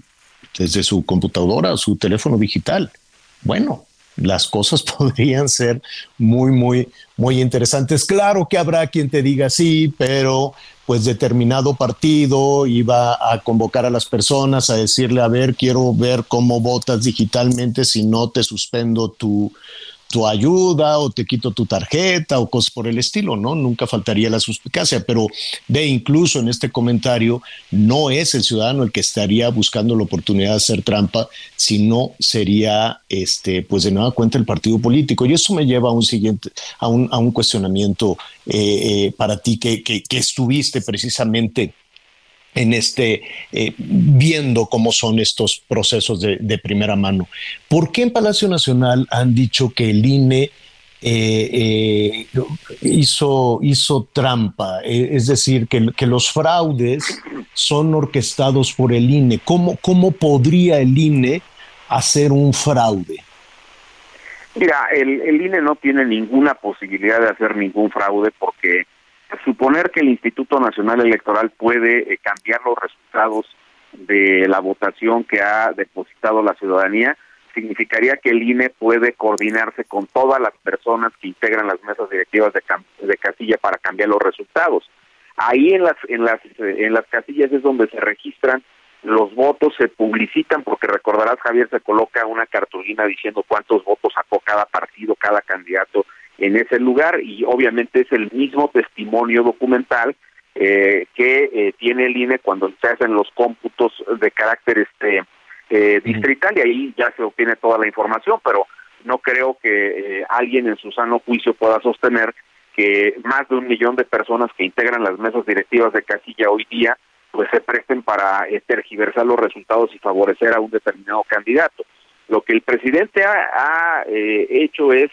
desde su computadora su teléfono digital. Bueno, las cosas podrían ser muy, muy, muy interesantes. Claro que habrá quien te diga sí, pero pues determinado partido iba a convocar a las personas a decirle, a ver, quiero ver cómo votas digitalmente, si no te suspendo tu, tu ayuda o te quito tu tarjeta o cosas por el estilo, ¿no? Nunca faltaría la suspicacia, pero ve incluso en este comentario, no es el ciudadano el que estaría buscando la oportunidad de hacer trampa, sino sería, este, pues de nueva cuenta el partido político. Y eso me lleva a un siguiente, a un, a un cuestionamiento eh, eh, para ti que, que, que estuviste precisamente en este, eh, viendo cómo son estos procesos de, primera mano. ¿Por qué en Palacio Nacional han dicho que el INE eh, eh, hizo, hizo trampa? es decir, que, que, los fraudes son orquestados por el INE. ¿Cómo, cómo podría el INE hacer un fraude? Mira, el, el INE no tiene ninguna posibilidad de hacer ningún fraude porque suponer que el Instituto Nacional Electoral puede eh, cambiar los resultados de la votación que ha depositado la ciudadanía significaría que el INE puede coordinarse con todas las personas que integran las mesas directivas de, de casilla para cambiar los resultados. Ahí en las en las en las casillas es donde se registran los votos, se publicitan porque recordarás Javier se coloca una cartulina diciendo cuántos votos sacó cada partido, cada candidato en ese lugar y obviamente es el mismo testimonio documental eh, que eh, tiene el INE cuando se hacen los cómputos de carácter este eh, distrital y ahí ya se obtiene toda la información, pero no creo que alguien en su sano juicio pueda sostener que más de un millón de personas que integran las mesas directivas de casilla hoy día pues se presten para tergiversar los resultados y favorecer a un determinado candidato. Lo que el presidente ha, ha hecho es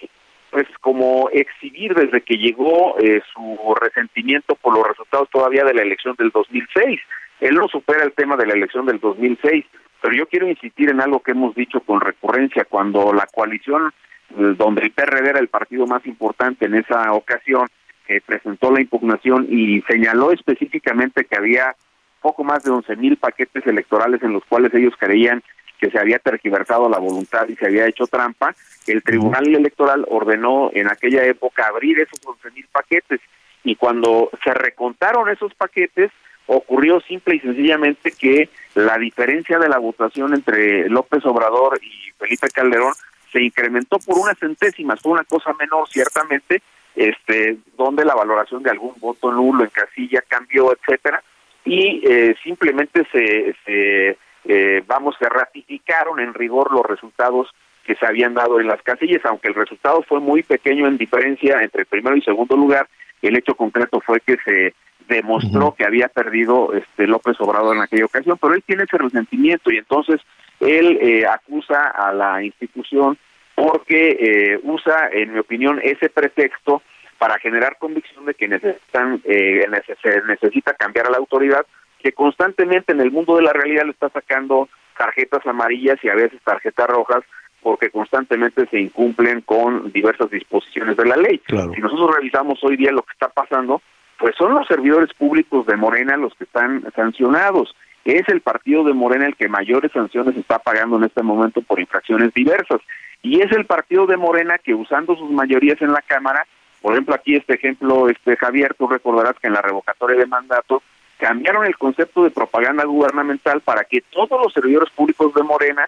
pues como exhibir desde que llegó eh, su resentimiento por los resultados todavía de la elección del 2006. Él no supera el tema de la elección del 2006, pero yo quiero insistir en algo que hemos dicho con recurrencia, cuando la coalición, eh, donde el PRD era el partido más importante en esa ocasión, que presentó la impugnación y señaló específicamente que había poco más de once mil paquetes electorales en los cuales ellos creían que se había tergiversado la voluntad y se había hecho trampa, el Tribunal Electoral ordenó en aquella época abrir esos 11 mil paquetes. Y cuando se recontaron esos paquetes ocurrió simple y sencillamente que la diferencia de la votación entre López Obrador y Felipe Calderón se incrementó por unas centésimas, fue una cosa menor ciertamente, este, donde la valoración de algún voto nulo en casilla cambió, etcétera, y eh, simplemente se, se eh, vamos, se ratificaron en rigor los resultados que se habían dado en las casillas, aunque el resultado fue muy pequeño en diferencia entre primero y segundo lugar, el hecho concreto fue que se demostró que había perdido este López Obrador en aquella ocasión, pero él tiene ese resentimiento y entonces él eh, acusa a la institución porque eh, usa, en mi opinión, ese pretexto para generar convicción de que necesitan, eh, se necesita cambiar a la autoridad, que constantemente en el mundo de la realidad le está sacando tarjetas amarillas y a veces tarjetas rojas, porque constantemente se incumplen con diversas disposiciones de la ley. Si nosotros revisamos hoy día lo que está pasando, pues son los servidores públicos de Morena los que están sancionados. Es el partido de Morena el que mayores sanciones está pagando en este momento por infracciones diversas. Y es el partido de Morena que usando sus mayorías en la Cámara, por ejemplo aquí este ejemplo, este Javier, tú recordarás que en la revocatoria de mandato cambiaron el concepto de propaganda gubernamental para que todos los servidores públicos de Morena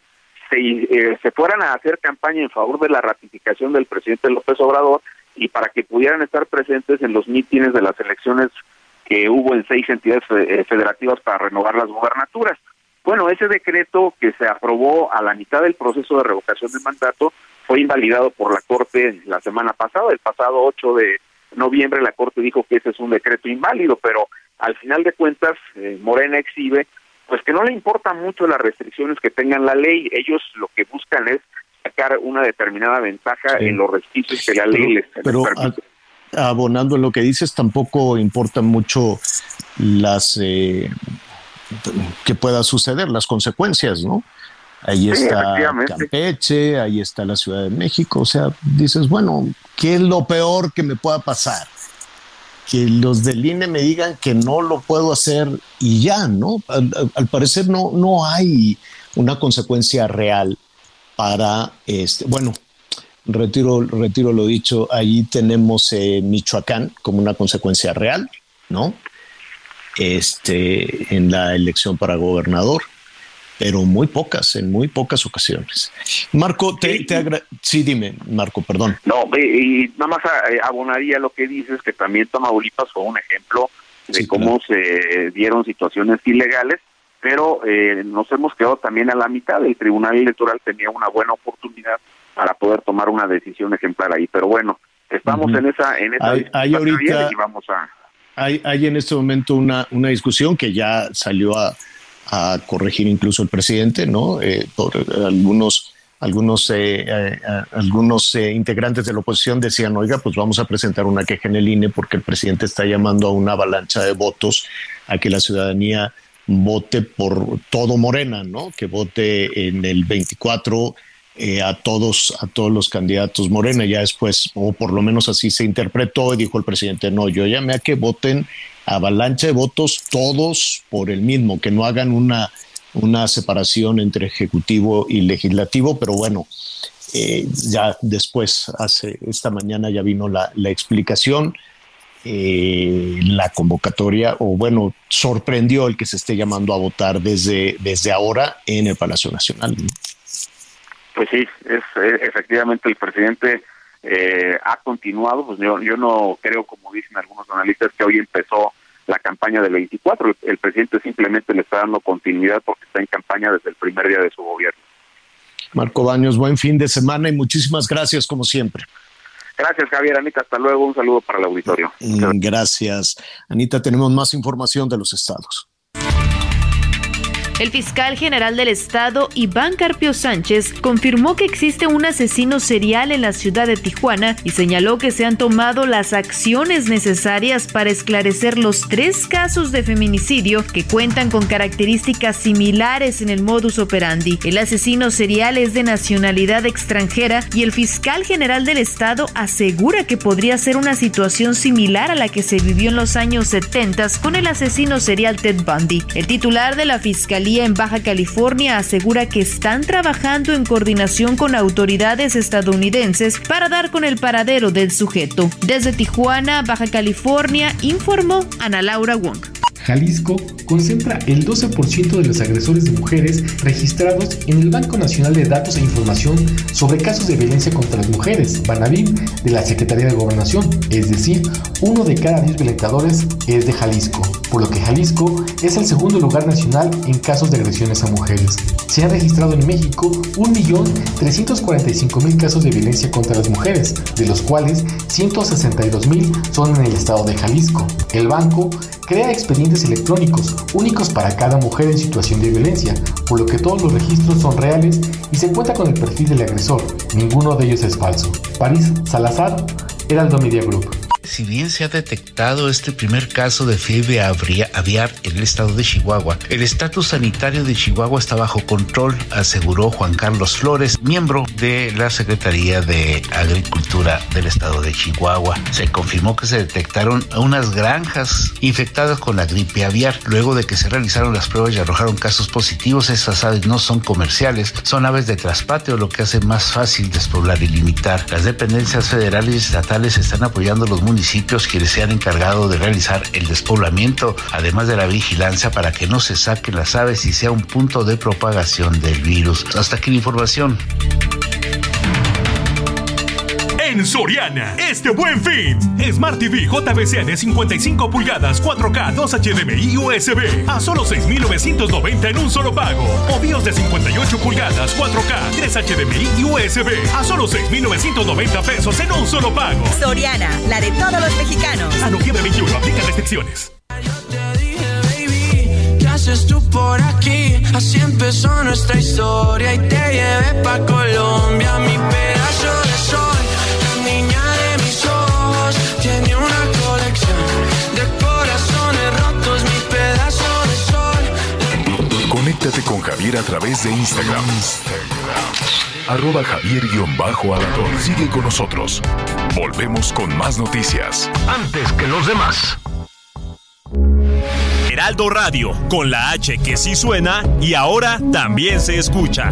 se, eh, se fueran a hacer campaña en favor de la ratificación del presidente López Obrador y para que pudieran estar presentes en los mítines de las elecciones que hubo en seis entidades eh, federativas para renovar las gubernaturas. Bueno, ese decreto que se aprobó a la mitad del proceso de revocación de mandato fue invalidado por la Corte la semana pasada, el pasado 8 de noviembre la Corte dijo que ese es un decreto inválido, pero al final de cuentas eh, Morena exhibe pues que no le importa mucho las restricciones que tengan la ley, ellos lo que buscan es sacar una determinada ventaja en los resquicios que la ley les, pero, permite. abonando en lo que dices, tampoco importa mucho las eh, que pueda suceder, las consecuencias, ¿no? Ahí está Campeche, ahí está la Ciudad de México, o sea, dices, bueno, ¿qué es lo peor que me pueda pasar? Que los del INE me digan que no lo puedo hacer y ya, ¿no? Al, parecer no, no hay una consecuencia real para este, bueno, retiro, retiro lo dicho, ahí tenemos eh, Michoacán como una consecuencia real, ¿no? Este, en la elección para gobernador pero muy pocas, en muy pocas ocasiones. Marco, te, sí, te sí dime, Marco, perdón. No, y nada más eh, abonaría lo que dices, que también Tamaulipas fue un ejemplo de cómo se dieron situaciones ilegales, pero eh, nos hemos quedado también a la mitad. El Tribunal Electoral tenía una buena oportunidad para poder tomar una decisión ejemplar ahí, pero bueno, estamos en esa en esa hay, ahorita, y vamos a hay, hay en este momento una, una discusión que ya salió a, a corregir incluso el presidente, ¿no? Eh, algunos algunos, eh, eh, algunos integrantes de la oposición decían, oiga, pues vamos a presentar una queja en el INE porque el presidente está llamando a una avalancha de votos a que la ciudadanía vote por todo Morena, ¿no? Que vote en el 24 a todos a todos los candidatos Morena. Ya después, o por lo menos así se interpretó, y dijo el presidente, no, yo llamé a que voten avalancha de votos todos por el mismo, que no hagan una, una separación entre ejecutivo y legislativo, pero bueno, eh, ya después, hace esta mañana ya vino la, explicación, eh, la convocatoria, o bueno, sorprendió el que se esté llamando a votar desde, desde ahora en el Palacio Nacional. Pues sí, es eh, efectivamente el presidente eh, ha continuado, pues yo, yo no creo, como dicen algunos analistas, que hoy empezó la campaña del 24. El, presidente simplemente le está dando continuidad porque está en campaña desde el primer día de su gobierno. Marco Baños, buen fin de semana y muchísimas gracias como siempre. Gracias, Javier. Anita, hasta luego. Un saludo para el auditorio. Gracias. Anita, tenemos más información de los estados. El fiscal general del estado, Iván Carpio Sánchez, confirmó que existe un asesino serial en la ciudad de Tijuana y señaló que se han tomado las acciones necesarias para esclarecer los tres casos de feminicidio que cuentan con características similares en el modus operandi. El asesino serial es de nacionalidad extranjera y el fiscal general del estado asegura que podría ser una situación similar a la que se vivió en los años 70 con el asesino serial Ted Bundy. El titular de la fiscalía En Baja California asegura que están trabajando en coordinación con autoridades estadounidenses para dar con el paradero del sujeto. Desde Tijuana, Baja California, informó Ana Laura Wong. Jalisco concentra el 12% de los agresores de mujeres registrados en el Banco Nacional de Datos e Información sobre casos de violencia contra las mujeres, Banabim, de la Secretaría de Gobernación, es decir, uno de cada 10 violentadores es de Jalisco, por lo que Jalisco es el segundo lugar nacional en casos de agresiones a mujeres. Se han registrado en México 1.345.000 casos de violencia contra las mujeres, de los cuales 162.000 son en el estado de Jalisco. El banco crea expedientes electrónicos únicos para cada mujer en situación de violencia, por lo que todos los registros son reales y se cuenta con el perfil del agresor. Ninguno de ellos es falso. París Salazar, Heraldo Media Group. Si bien se ha detectado este primer caso de fiebre aviar en el estado de Chihuahua, el estatus sanitario de Chihuahua está bajo control, aseguró Juan Carlos Flores, miembro de la Secretaría de Agricultura del estado de Chihuahua. Se confirmó que se detectaron unas granjas infectadas con la gripe aviar. Luego de que se realizaron las pruebas y arrojaron casos positivos, estas aves no son comerciales, son aves de traspateo, lo que hace más fácil despoblar y limitar. Las dependencias federales y estatales están apoyando los municipios municipios quienes se han encargado de realizar el despoblamiento, además de la vigilancia para que no se saquen las aves y sea un punto de propagación del virus. Hasta aquí la información. En Soriana, este buen fin. Smart TV JBC de 55 pulgadas, 4K, 2 HDMI USB a solo 6,990 en un solo pago. O BIOS de 58 pulgadas, 4K, 3 HDMI y USB a solo 6,990 pesos en un solo pago. Soriana, la de todos los mexicanos. A noviembre 21, aplica restricciones. ¿Qué haces tú por aquí? Así empezó nuestra historia y te llevé pa' Colombia, mi pedazo Conéctate con Javier a través de Instagram. Arroba Javier-Alador. Sigue con nosotros. Volvemos con más noticias. Antes que los demás. Heraldo Radio, con la H que sí suena y ahora también se escucha.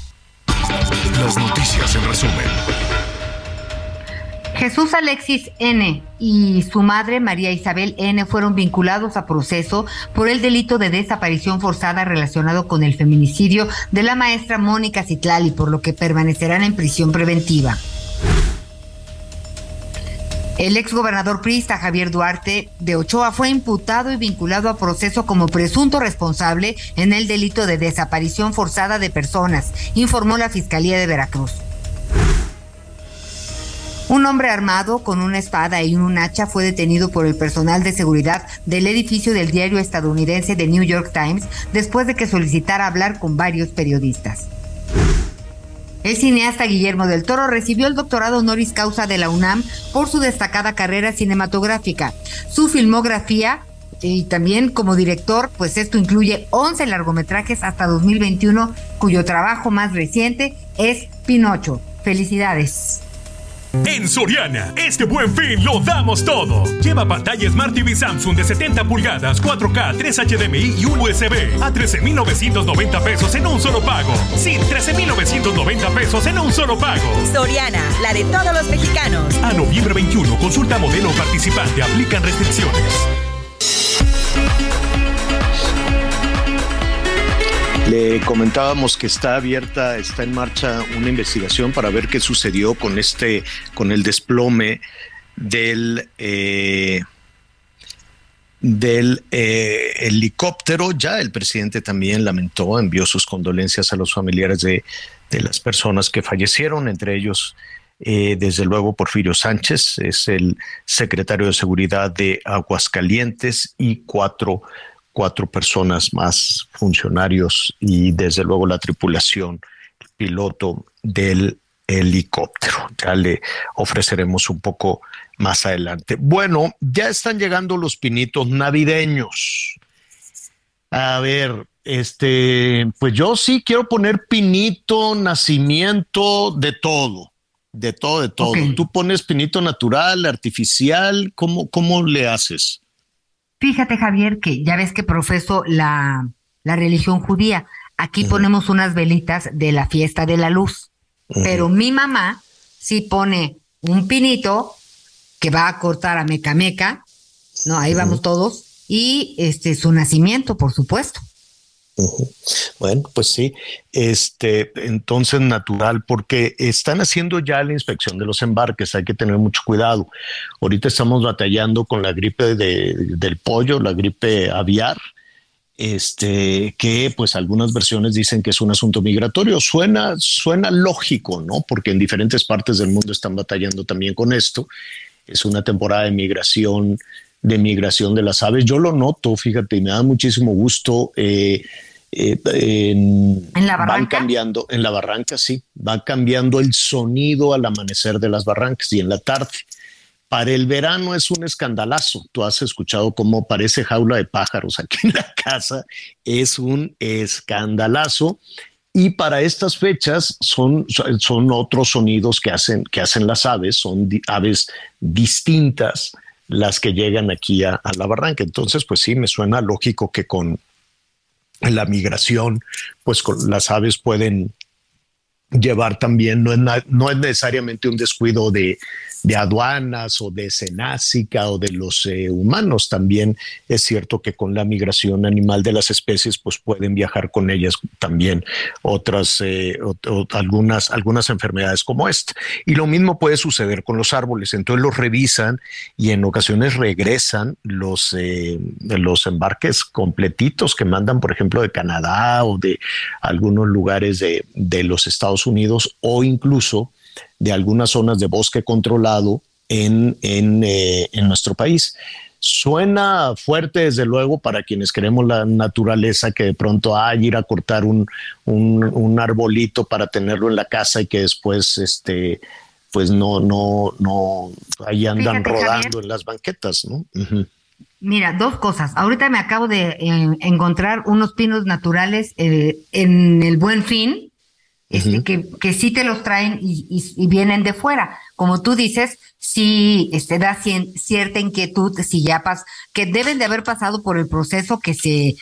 Las noticias en resumen. Jesús Alexis N. y su madre María Isabel N. fueron vinculados a proceso por el delito de desaparición forzada relacionado con el feminicidio de la maestra Mónica Citlali, por lo que permanecerán en prisión preventiva. El exgobernador priista Javier Duarte de Ochoa fue imputado y vinculado a proceso como presunto responsable en el delito de desaparición forzada de personas, informó la Fiscalía de Veracruz. Un hombre armado con una espada y un hacha fue detenido por el personal de seguridad del edificio del diario estadounidense The New York Times después de que solicitara hablar con varios periodistas. El cineasta Guillermo del Toro recibió el doctorado honoris causa de la UNAM por su destacada carrera cinematográfica. Su filmografía y también como director, pues esto incluye 11 largometrajes hasta 2021, cuyo trabajo más reciente es Pinocho. Felicidades. En Soriana, este buen fin lo damos todo. Lleva pantalla Smart TV Samsung de 70 pulgadas, 4K, 3 HDMI y un USB a 13,990 pesos en un solo pago. Sí, 13,990 pesos en un solo pago. Soriana, la de todos los mexicanos. A noviembre 21, consulta modelo participante, aplican restricciones. Le comentábamos que está abierta, está en marcha una investigación para ver qué sucedió con este, con el desplome del eh, del eh, helicóptero. Ya el presidente también lamentó, envió sus condolencias a los familiares de, de las personas que fallecieron, entre ellos, eh, desde luego, Porfirio Sánchez, es el secretario de Seguridad de Aguascalientes y cuatro, cuatro personas más, funcionarios y desde luego la tripulación, el piloto del helicóptero. Ya le ofreceremos un poco más adelante. Bueno, ya están llegando los pinitos navideños. A ver, este, pues yo sí quiero poner pinito, nacimiento, de todo, de todo, de todo. Tú pones pinito natural, artificial, ¿cómo, cómo le haces? Fíjate, Javier, que ya ves que profeso la, la religión judía. Aquí ponemos unas velitas de la fiesta de la luz. Pero mi mamá sí pone un pinito que va a cortar a Meca Meca, ¿no? Ahí vamos todos, y este su nacimiento, por supuesto. Bueno, pues sí, este, entonces natural, porque están haciendo ya la inspección de los embarques, hay que tener mucho cuidado. Ahorita estamos batallando con la gripe de, del pollo, la gripe aviar, este, que pues algunas versiones dicen que es un asunto migratorio. Suena, suena lógico, ¿no? Porque en diferentes partes del mundo están batallando también con esto. Es una temporada de migración, de migración de las aves. Yo lo noto, fíjate, y me da muchísimo gusto. Eh, eh, en, la barranca. Van cambiando, en la barranca, sí, va cambiando el sonido al amanecer de las barrancas y en la tarde. Para el verano es un escandalazo. Tú has escuchado cómo parece jaula de pájaros aquí en la casa. Es un escandalazo. Y para estas fechas son, son otros sonidos que hacen, que hacen las aves, son aves distintas las que llegan aquí a, la barranca. Entonces, pues sí, me suena lógico que con la migración, pues con las aves pueden llevar también, no no es necesariamente un descuido de, de aduanas o de cenásica o de los eh, humanos. También es cierto que con la migración animal de las especies, pues pueden viajar con ellas también otras, eh, algunas, algunas enfermedades como esta. Y lo mismo puede suceder con los árboles. Entonces los revisan y en ocasiones regresan los, eh, los embarques completitos que mandan, por ejemplo, de Canadá o de algunos lugares de, de los Estados Unidos o incluso de algunas zonas de bosque controlado en, eh, en, nuestro país. Suena fuerte, desde luego, para quienes queremos la naturaleza, que de pronto hay ir a cortar un, un, arbolito para tenerlo en la casa y que después este, pues no, no, no, ahí andan rodando en las banquetas, ¿no? Mira, dos cosas. Ahorita me acabo de eh, encontrar unos pinos naturales eh, en el Buen Fin, este, que, que sí te los traen y, vienen de fuera. Como tú dices, sí este, da cierta inquietud si ya pas que deben de haber pasado por el proceso que se,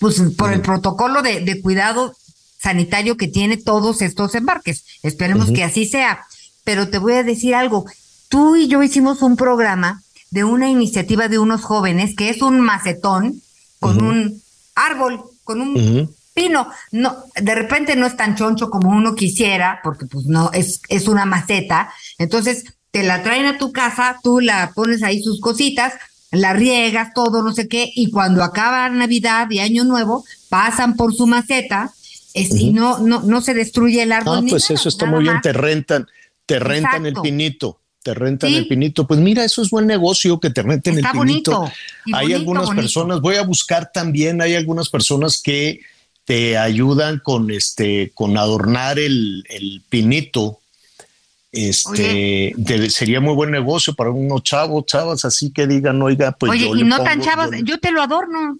pues por el protocolo de, cuidado sanitario que tiene todos estos embarques. Esperemos que así sea. Pero te voy a decir algo. Tú y yo hicimos un programa de una iniciativa de unos jóvenes que es un macetón con un árbol, con un pino. No, de repente no es tan choncho como uno quisiera, porque pues no, es, es una maceta. Entonces, te la traen a tu casa, tú la pones ahí sus cositas, la riegas, todo, no sé qué, y cuando acaba Navidad y Año Nuevo, pasan por su maceta, y no, no, no se destruye el árbol. Ah, pues eso está muy bien, te rentan, te rentan el pinito te rentan el pinito. Pues mira, eso es buen negocio que te renten el pinito. hay algunas personas, voy a buscar también, hay algunas personas que te ayudan con este con adornar el, pinito. Este sería muy buen negocio para unos chavos, chavas, así que digan, oiga, pues Oye, y no tan chavas, yo, te lo adorno.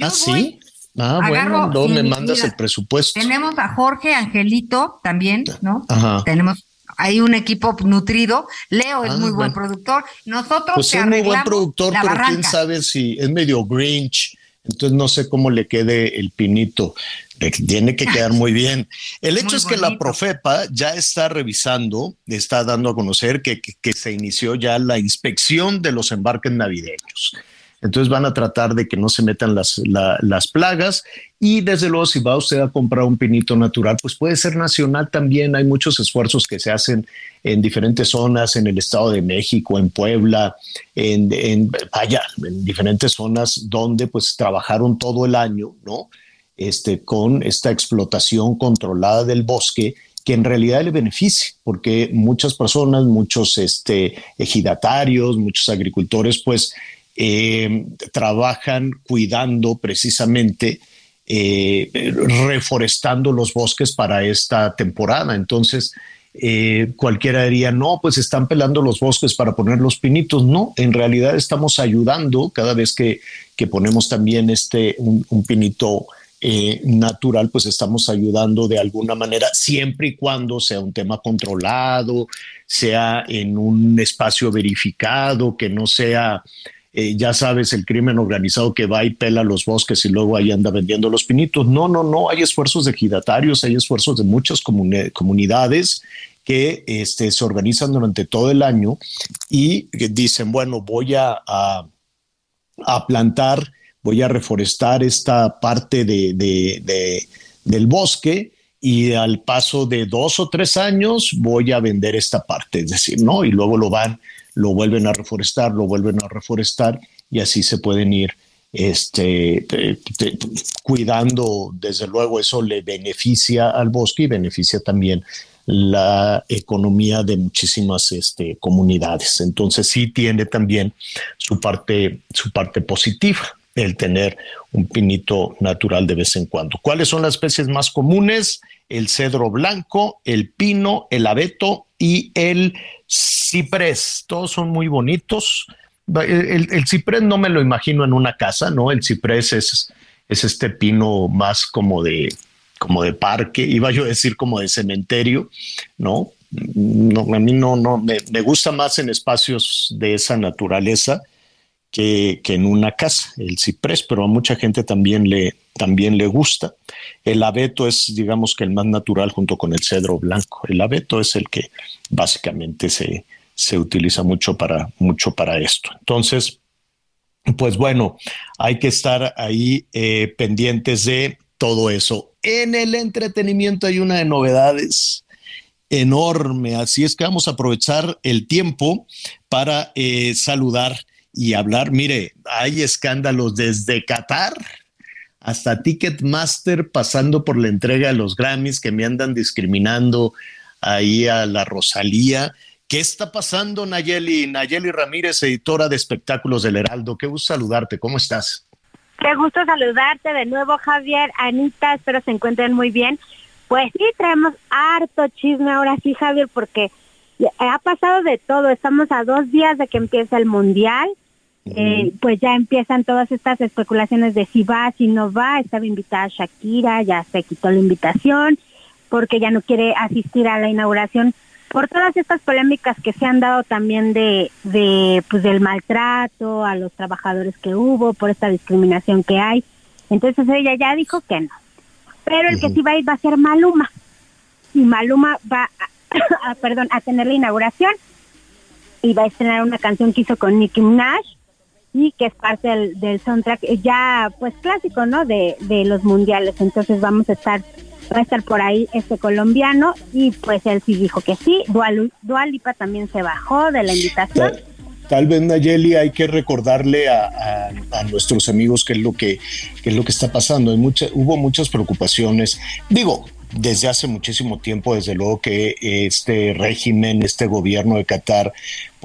ah, sí. Ah, bueno, no me mandas el presupuesto. Tenemos a Jorge Angelito también, ¿no? Ajá. Tenemos hay un equipo nutrido. Leo es ah, muy buen productor. Nosotros pues es muy buen productor, pero quién sabe si es medio Grinch entonces no sé cómo le quede el pinito. Tiene que quedar muy bien. El hecho es que la Profepa ya está revisando, está dando a conocer que, se inició ya la inspección de los embarques navideños. Entonces van a tratar de que no se metan las, las plagas y desde luego si va usted a comprar un pinito natural, pues puede ser nacional también, hay muchos esfuerzos que se hacen en diferentes zonas, en el Estado de México, en Puebla, en, en vaya, en diferentes zonas donde pues trabajaron todo el año, ¿no? Este, con esta explotación controlada del bosque que en realidad le beneficia, porque muchas personas, muchos este, ejidatarios, muchos agricultores, pues eh, trabajan cuidando precisamente, eh, reforestando los bosques para esta temporada. Entonces, eh, cualquiera diría, no, pues están pelando los bosques para poner los pinitos. No, en realidad estamos ayudando cada vez que, ponemos también este, un pinito eh, natural, pues estamos ayudando de alguna manera, siempre y cuando sea un tema controlado, sea en un espacio verificado, que no sea, eh, ya sabes, el crimen organizado que va y pela los bosques y luego ahí anda vendiendo los pinitos. No, no, no, hay esfuerzos de ejidatarios, hay esfuerzos de muchas comunidades que este, se organizan durante todo el año y dicen, bueno, voy a, a plantar voy a reforestar esta parte de, del bosque y al paso de dos o tres años voy a vender esta parte, es decir, ¿no? Y luego lo van, lo vuelven a reforestar, lo vuelven a reforestar y así se pueden ir este, cuidando, desde luego eso le beneficia al bosque y beneficia también la economía de muchísimas este, comunidades. Entonces sí tiene también su parte, su parte positiva el tener un pinito natural de vez en cuando. ¿Cuáles son las especies más comunes? El cedro blanco, el pino, el abeto y el ciprés. Todos son muy bonitos. El, ciprés no me lo imagino en una casa, ¿no? El ciprés es, es este pino más como de, como de parque, iba yo a decir como de cementerio, ¿no? no a mí no, no, me, me gusta más en espacios de esa naturaleza que, en una casa, el ciprés, pero a mucha gente también le, también le gusta. El abeto es, digamos que el más natural junto con el cedro blanco. El abeto es el que básicamente se, se utiliza mucho para, mucho para esto. Entonces, pues bueno, hay que estar ahí eh, pendientes de todo eso. En el entretenimiento hay una de novedades enorme, así es que vamos a aprovechar el tiempo para eh, saludar y hablar. Mire, hay escándalos desde Qatar hasta Ticketmaster, pasando por la entrega de los Grammys que me andan discriminando ahí a la Rosalía. ¿Qué está pasando, Nayeli? Nayeli Ramírez, editora de espectáculos del Heraldo. Qué gusto saludarte. ¿Cómo estás? Qué gusto saludarte de nuevo, Javier. Anita, espero se encuentren muy bien. Pues sí, traemos harto chisme ahora sí, Javier, porque ha pasado de todo. Estamos a dos días de que empiece el Mundial eh, pues ya empiezan todas estas especulaciones de si va, si no va. Estaba invitada Shakira, ya se quitó la invitación porque ya no quiere asistir a la inauguración por todas estas polémicas que se han dado también de, de pues del maltrato a los trabajadores que hubo, por esta discriminación que hay. Entonces ella ya dijo que no. Pero el que sí va a ir va a ser Maluma. Y Maluma va a, perdón, a tener la inauguración y va a estrenar una canción que hizo con Nicki Minaj y que es parte del, del soundtrack ya pues clásico, ¿no? De, de los mundiales. Entonces vamos a estar va a estar por ahí este colombiano y pues él sí dijo que sí. Dual, Dualipa también se bajó de la invitación. Tal, vez Nayeli hay que recordarle a, a, nuestros amigos qué es lo que qué es lo que está pasando. Hay mucha, hubo muchas preocupaciones. Digo, desde hace muchísimo tiempo, desde luego que este régimen, este gobierno de Qatar,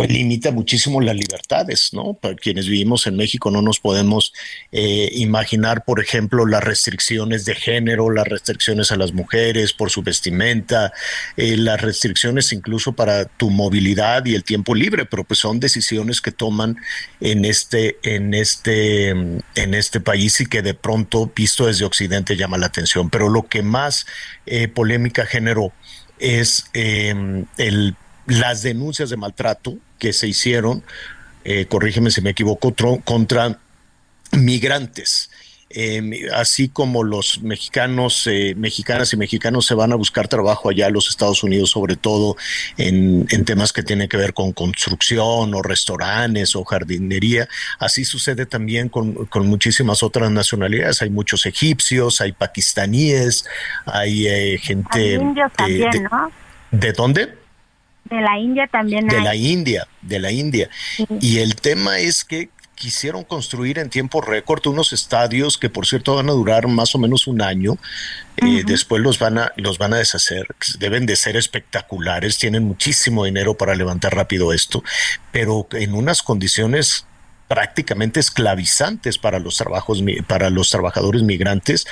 pues limita muchísimo las libertades, ¿no? Para quienes vivimos en México no nos podemos eh, imaginar, por ejemplo, las restricciones de género, las restricciones a las mujeres por su vestimenta, eh, las restricciones incluso para tu movilidad y el tiempo libre, pero pues son decisiones que toman en este, en este, en este país y que de pronto, visto desde Occidente, llama la atención. Pero lo que más eh, polémica generó es el las denuncias de maltrato que se hicieron, eh, corrígeme si me equivoco, contra migrantes. Em, así como los mexicanos, eh, mexicanas y mexicanos se van a buscar trabajo allá en los Estados Unidos, sobre todo en, temas que tienen que ver con construcción o restaurantes o jardinería. Así sucede también con, muchísimas otras nacionalidades. Hay muchos egipcios, hay pakistaníes, hay eh, gente... también, ¿no? ¿De dónde? De la India también. De la India, de la India. Y el tema es que quisieron construir en tiempo récord unos estadios que por cierto van a durar más o menos un año. Eh, después los van a los van a deshacer. Deben de ser espectaculares. Tienen muchísimo dinero para levantar rápido esto, pero en unas condiciones prácticamente esclavizantes para los trabajos para los trabajadores migrantes.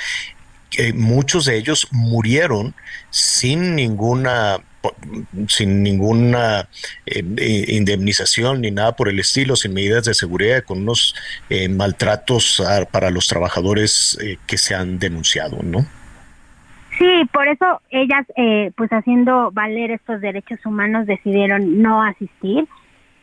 que muchos de ellos murieron sin ninguna sin ninguna eh, eh, indemnización ni nada por el estilo, sin medidas de seguridad, con unos eh, maltratos para los trabajadores que se han denunciado, ¿no? Sí, por eso ellas, pues haciendo valer estos derechos humanos, decidieron no asistir.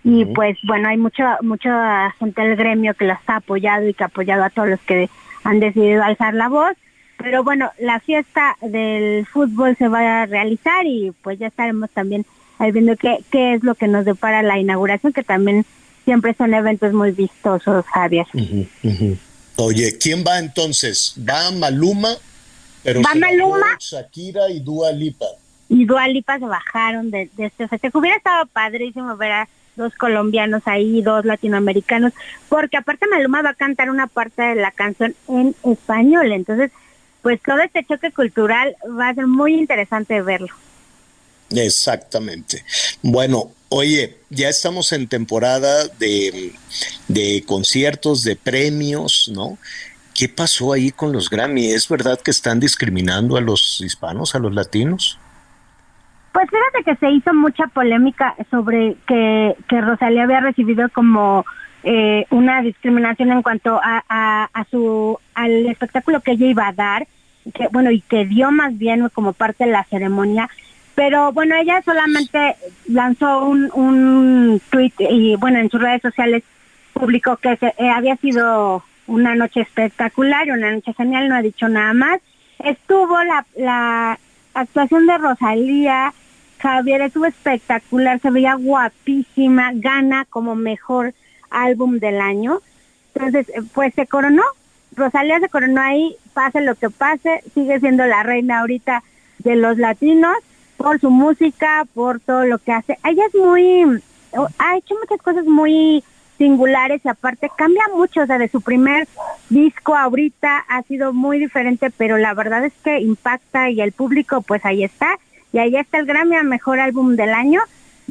Y pues bueno, hay mucha mucha gente del gremio que las ha apoyado y que ha apoyado a todos los que han decidido alzar la voz pero bueno, la fiesta del fútbol se va a realizar y pues ya estaremos también ahí viendo qué, qué es lo que nos depara la inauguración, que también siempre son eventos muy vistosos, Javier. Oye, ¿quién va entonces? ¿Va Maluma? Pero va Maluma. Shakira y Dua Lipa. Y Dua Lipa se bajaron de, de este festejo. Hubiera estado padrísimo ver a dos colombianos ahí, dos latinoamericanos, porque aparte Maluma va a cantar una parte de la canción en español, entonces pues todo este choque cultural va a ser muy interesante verlo. Exactamente. Bueno, oye, ya estamos en temporada de, de conciertos, de premios, ¿no? ¿Qué pasó ahí con los Grammy? ¿Es verdad que están discriminando a los hispanos, a los latinos? Pues fíjate que se hizo mucha polémica sobre que, que Rosalía había recibido como eh, una discriminación en cuanto a, a, su al espectáculo que ella iba a dar, que bueno y que dio más bien como parte de la ceremonia, pero bueno ella solamente lanzó un un tweet y bueno en sus redes sociales publicó que eh, había sido una noche espectacular, una noche genial, no ha dicho nada más. Estuvo la, la actuación de Rosalía, Javier estuvo espectacular, se veía guapísima, gana como mejor álbum del año. Entonces, eh, pues se coronó, Rosalía se coronó ahí, pase lo que pase, sigue siendo la reina ahorita de los latinos por su música, por todo lo que hace. Ella es muy, ha hecho muchas cosas muy singulares y aparte cambia mucho, o sea, de su primer disco ahorita ha sido muy diferente, pero la verdad es que impacta y el público pues ahí está. Y ahí está el Grammy a Mejor Álbum del Año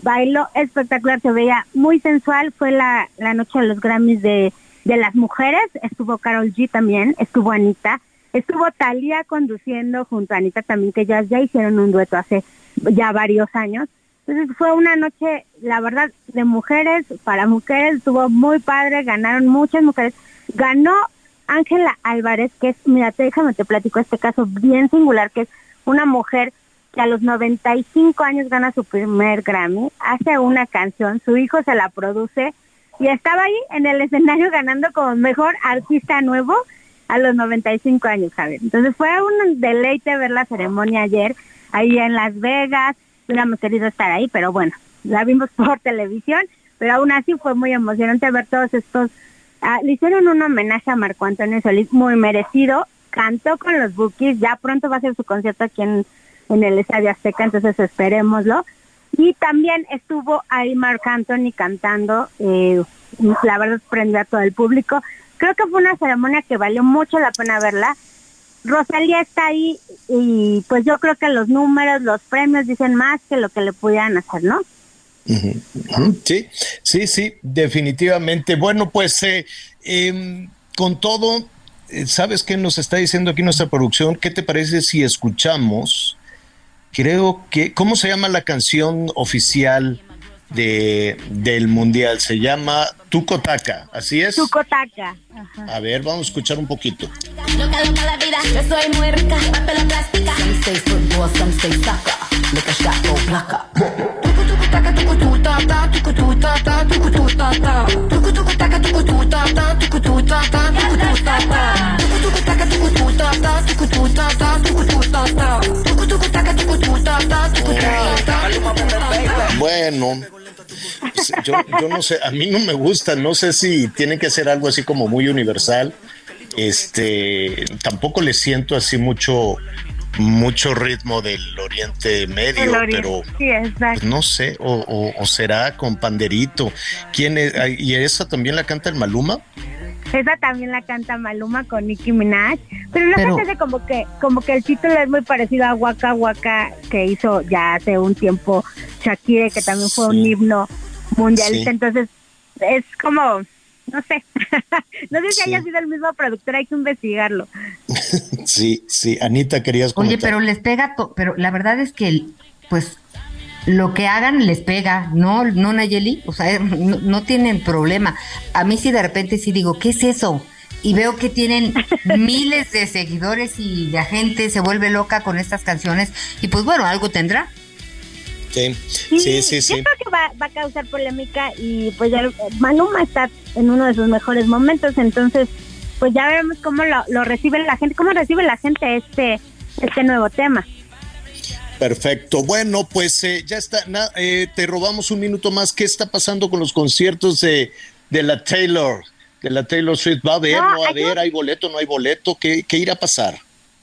bailo espectacular, se veía muy sensual, fue la, la noche de los Grammys de, de las mujeres, estuvo Carol G también, estuvo Anita, estuvo Talia conduciendo junto a Anita también, que ya, ya hicieron un dueto hace ya varios años. Entonces fue una noche, la verdad, de mujeres, para mujeres, estuvo muy padre, ganaron muchas mujeres. Ganó Ángela Álvarez, que es, mira, déjame te platico este caso bien singular, que es una mujer que a los 95 años gana su primer Grammy, hace una canción, su hijo se la produce y estaba ahí en el escenario ganando como mejor artista nuevo a los 95 años, Javier. Entonces fue un deleite ver la ceremonia ayer ahí en Las Vegas. Hubiéramos querido estar ahí, pero bueno, la vimos por televisión, pero aún así fue muy emocionante ver todos estos. Ah, le hicieron un homenaje a Marco Antonio Solís muy merecido. Cantó con los Bookies, ya pronto va a ser su concierto aquí en en el Estadio Azteca, entonces esperémoslo. Y también estuvo ahí Mark Anthony cantando, eh, la verdad prendió a todo el público. Creo que fue una ceremonia que valió mucho la pena verla. Rosalía está ahí y pues yo creo que los números, los premios dicen más que lo que le pudieran hacer, ¿no? Sí, sí, sí, definitivamente. Bueno, pues eh, em, con todo, eh, ¿sabes qué nos está diciendo aquí nuestra producción? ¿Qué te parece si escuchamos creo que, ¿cómo se llama la canción oficial de, del mundial? Se llama Tucotaka, ¿así es? Tucotaka. A ver, vamos a escuchar un poquito. Loca, loca la vida, yo soy muerta, papel plástica. Bueno, yo, no sé, a mí no me gusta, no sé si tiene que ser algo así como muy universal. Este, tampoco le siento así mucho, mucho ritmo del Oriente Medio, pero pues, no sé, o, será con Panderito. ¿Quién es? ¿Y esa también la canta el Maluma? Esa también la canta Maluma con Nicki Minaj, pero no sé como que como que el título es muy parecido a Waka Waka que hizo ya hace un tiempo Shakira, que también fue un himno mundialista, entonces es como no sé, no sé si haya sido el mismo productor, hay que investigarlo. sí, sí, Anita, querías comentar. Oye, pero les pega, pero la verdad es que, pues, lo que hagan les pega, ¿no, no Nayeli? O sea, no, tienen problema. A mí sí de repente sí digo, ¿qué es eso? Y veo que tienen miles de seguidores y la gente se vuelve loca con estas canciones y pues bueno, algo tendrá. Sí, sí, sí, sí. Yo creo que va, va, a causar polémica y pues ya Maluma está en uno de sus mejores momentos, entonces pues ya veremos cómo lo, lo recibe la gente, cómo recibe la gente este, este nuevo tema. Perfecto. Bueno, pues eh, ya está. Eh, te robamos un minuto más. ¿Qué está pasando con los conciertos de, de la Taylor? De la Taylor Swift. ¿Va a haber? ¿No, va a haber? ¿Hay boleto? ¿No hay boleto? ¿Qué, ¿Qué irá a pasar?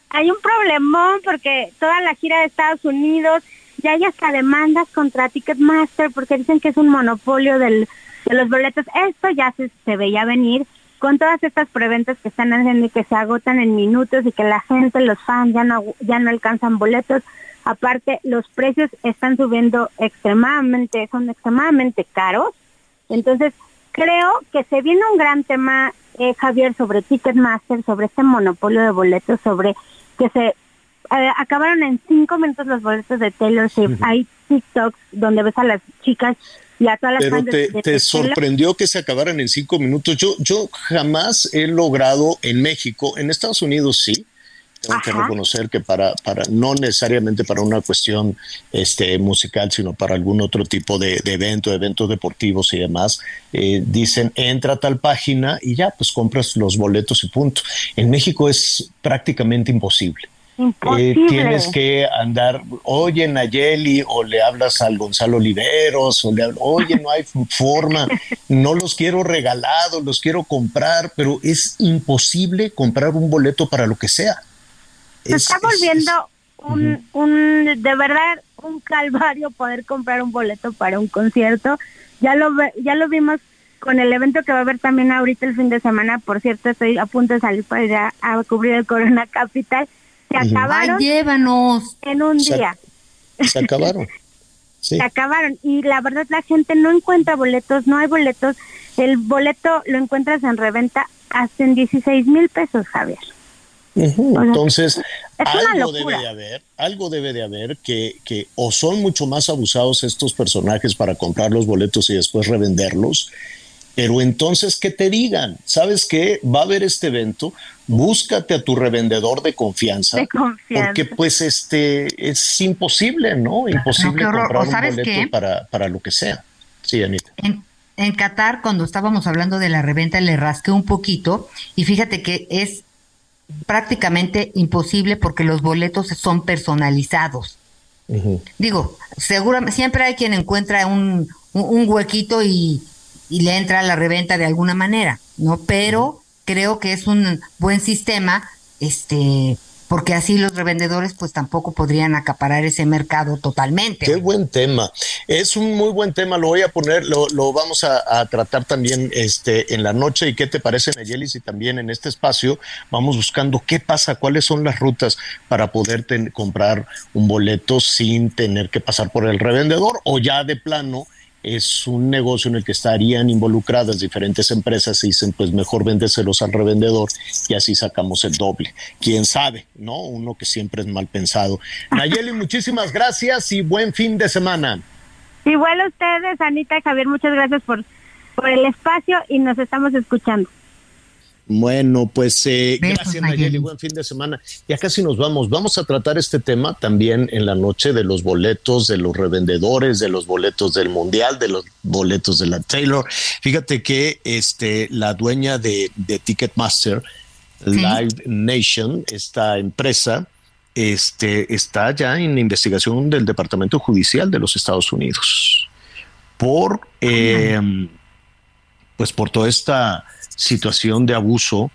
Hay un problemón porque toda la gira de Estados Unidos ya hay hasta demandas contra Ticketmaster porque dicen que es un monopolio del, de los boletos. Esto ya se, se veía venir con todas estas preventas que están haciendo y que se agotan en minutos y que la gente, los fans ya no, ya no alcanzan boletos. Aparte, los precios están subiendo extremadamente, son extremadamente caros. Entonces, creo que se viene un gran tema, eh, Javier, sobre Ticketmaster, sobre este monopolio de boletos, sobre que se eh, acabaron en cinco minutos los boletos de Taylor Swift. Hay TikToks donde ves a las chicas y a todas las Pero te, te sorprendió que se acabaran en cinco minutos. Yo, yo jamás he logrado en México, en Estados Unidos sí, tengo que reconocer que para, para, no necesariamente para una cuestión este, musical, sino para algún otro tipo de, evento, eventos deportivos y demás, eh, dicen entra a tal página y ya, pues compras los boletos y punto. En México es prácticamente imposible. Eh, tienes que andar, oye Nayeli, o le hablas al Gonzalo Oliveros, o le oye, no hay forma, no los quiero regalados, los quiero comprar, pero es imposible comprar un boleto para lo que sea. Se está volviendo un, un, de verdad, un calvario poder comprar un boleto para un concierto. Ya lo, ya lo vimos con el evento que va a haber también ahorita el fin de semana. Por cierto, estoy a punto de salir para ir a cubrir el Corona Capital se acabaron. llévanos. En un día. Se acabaron. Se acabaron. Y la verdad, la gente no encuentra boletos, no hay boletos. El boleto lo encuentras en reventa hasta en 16 mil pesos, Javier. Entonces, algo debe de haber, algo debe de haber que, que o son mucho más abusados estos personajes para comprar los boletos y después revenderlos, pero entonces que te digan, ¿sabes qué? Va a haber este evento, búscate a tu revendedor de confianza, de confianza. porque pues este es imposible, ¿no? Imposible comprar un boleto para, para lo que sea. Sí, Anita. En, en Qatar, cuando estábamos hablando de la reventa, le rasqué un poquito y fíjate que es prácticamente imposible porque los boletos son personalizados. Digo, seguramente siempre hay quien encuentra un, un huequito y y le entra a la reventa de alguna manera, ¿no? Pero creo que es un buen sistema, este, porque así los revendedores pues tampoco podrían acaparar ese mercado totalmente. Qué buen tema. Es un muy buen tema, lo voy a poner, lo, lo vamos a, tratar también este, en la noche. ¿Y qué te parece, Nayelis? Y también en este espacio vamos buscando qué pasa, cuáles son las rutas para poder comprar un boleto sin tener que pasar por el revendedor o ya de plano es un negocio en el que estarían involucradas diferentes empresas y dicen, pues mejor véndeselos al revendedor y así sacamos el doble. Quién sabe, ¿no? Uno que siempre es mal pensado. Nayeli, muchísimas gracias y buen fin de semana. Igual a ustedes, Anita y Javier, muchas gracias por, por el espacio y nos estamos escuchando. Bueno, pues eh, gracias Nayeli, buen fin de semana. Ya casi nos vamos. Vamos a tratar este tema también en la noche de los boletos, de los revendedores, de los boletos del Mundial, de los boletos de la Taylor. Fíjate que este, la dueña de, Ticketmaster, Live Nation, esta empresa, este, está ya en investigación del Departamento Judicial de los Estados Unidos. por, eh, pues por toda esta situación de abuso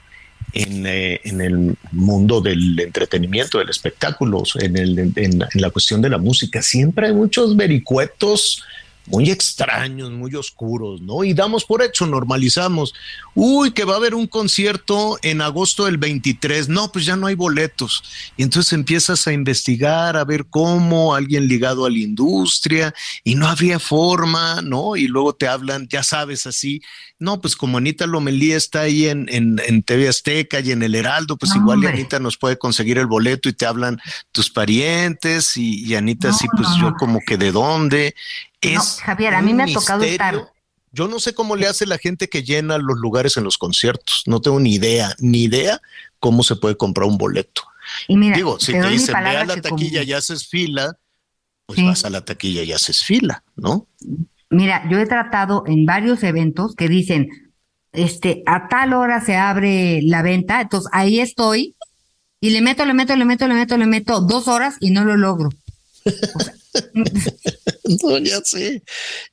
en, eh, en, el mundo del entretenimiento, del espectáculo, en, el, en, en, la cuestión de la música. Siempre hay muchos vericuetos muy extraños, muy oscuros, ¿no? Y damos por hecho, normalizamos. Uy, que va a haber un concierto en agosto del 23. No, pues ya no hay boletos. Y entonces empiezas a investigar, a ver cómo alguien ligado a la industria y no habría forma, ¿no? Y luego te hablan, ya sabes, así. No, pues como Anita Lomelí está ahí en, en, en TV Azteca y en el Heraldo, pues no, igual Anita nos puede conseguir el boleto y te hablan tus parientes y, y Anita, no, sí, pues yo como que de dónde. Es Javier, a mí me ha tocado estar. Yo no sé cómo le hace la gente que llena los lugares en los conciertos. No tengo ni idea, ni idea cómo se puede comprar un boleto. Y mira, Digo, si te, te dicen, ve a la taquilla y haces fila, pues sí. vas a la taquilla y haces fila, ¿no? Mira, yo he tratado en varios eventos que dicen, este, a tal hora se abre la venta, entonces ahí estoy y le meto, le meto, le meto, le meto, le meto dos horas y no lo logro. O sea, no, ya sé,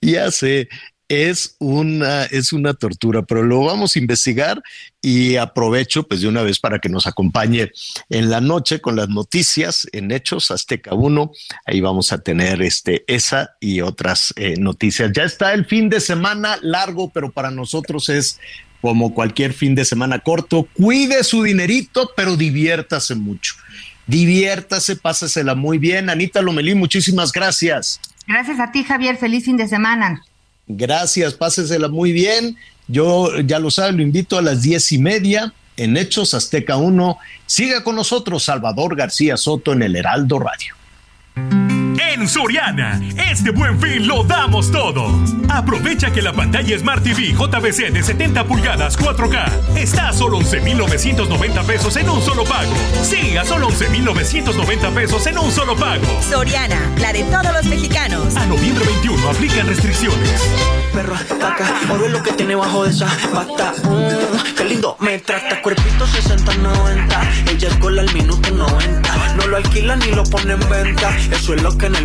ya sé. Es una, es una tortura, pero lo vamos a investigar y aprovecho pues de una vez para que nos acompañe en la noche con las noticias en Hechos Azteca 1. Ahí vamos a tener este, esa y otras eh, noticias. Ya está el fin de semana largo, pero para nosotros es como cualquier fin de semana corto. Cuide su dinerito, pero diviértase mucho diviértase, pásesela muy bien. Anita Lomelí, muchísimas gracias. Gracias a ti, Javier. Feliz fin de semana. Gracias, pásesela muy bien. Yo ya lo sabe, lo invito a las diez y media en Hechos Azteca 1. Siga con nosotros Salvador García Soto en el Heraldo Radio. En Soriana, este buen fin lo damos todo. Aprovecha que la pantalla Smart TV JBC de 70 pulgadas 4K está a solo 11,990 pesos en un solo pago. Sí, a solo 11,990 pesos en un solo pago. Soriana, la de todos los mexicanos. A noviembre 21 aplican restricciones. Perro ataca, o ve lo que tiene bajo de esa pata. Mm, qué lindo me trata, cuerpito 60-90. Ella es gol al minuto 90. No lo alquilan ni lo ponen en venta. Eso es lo que en el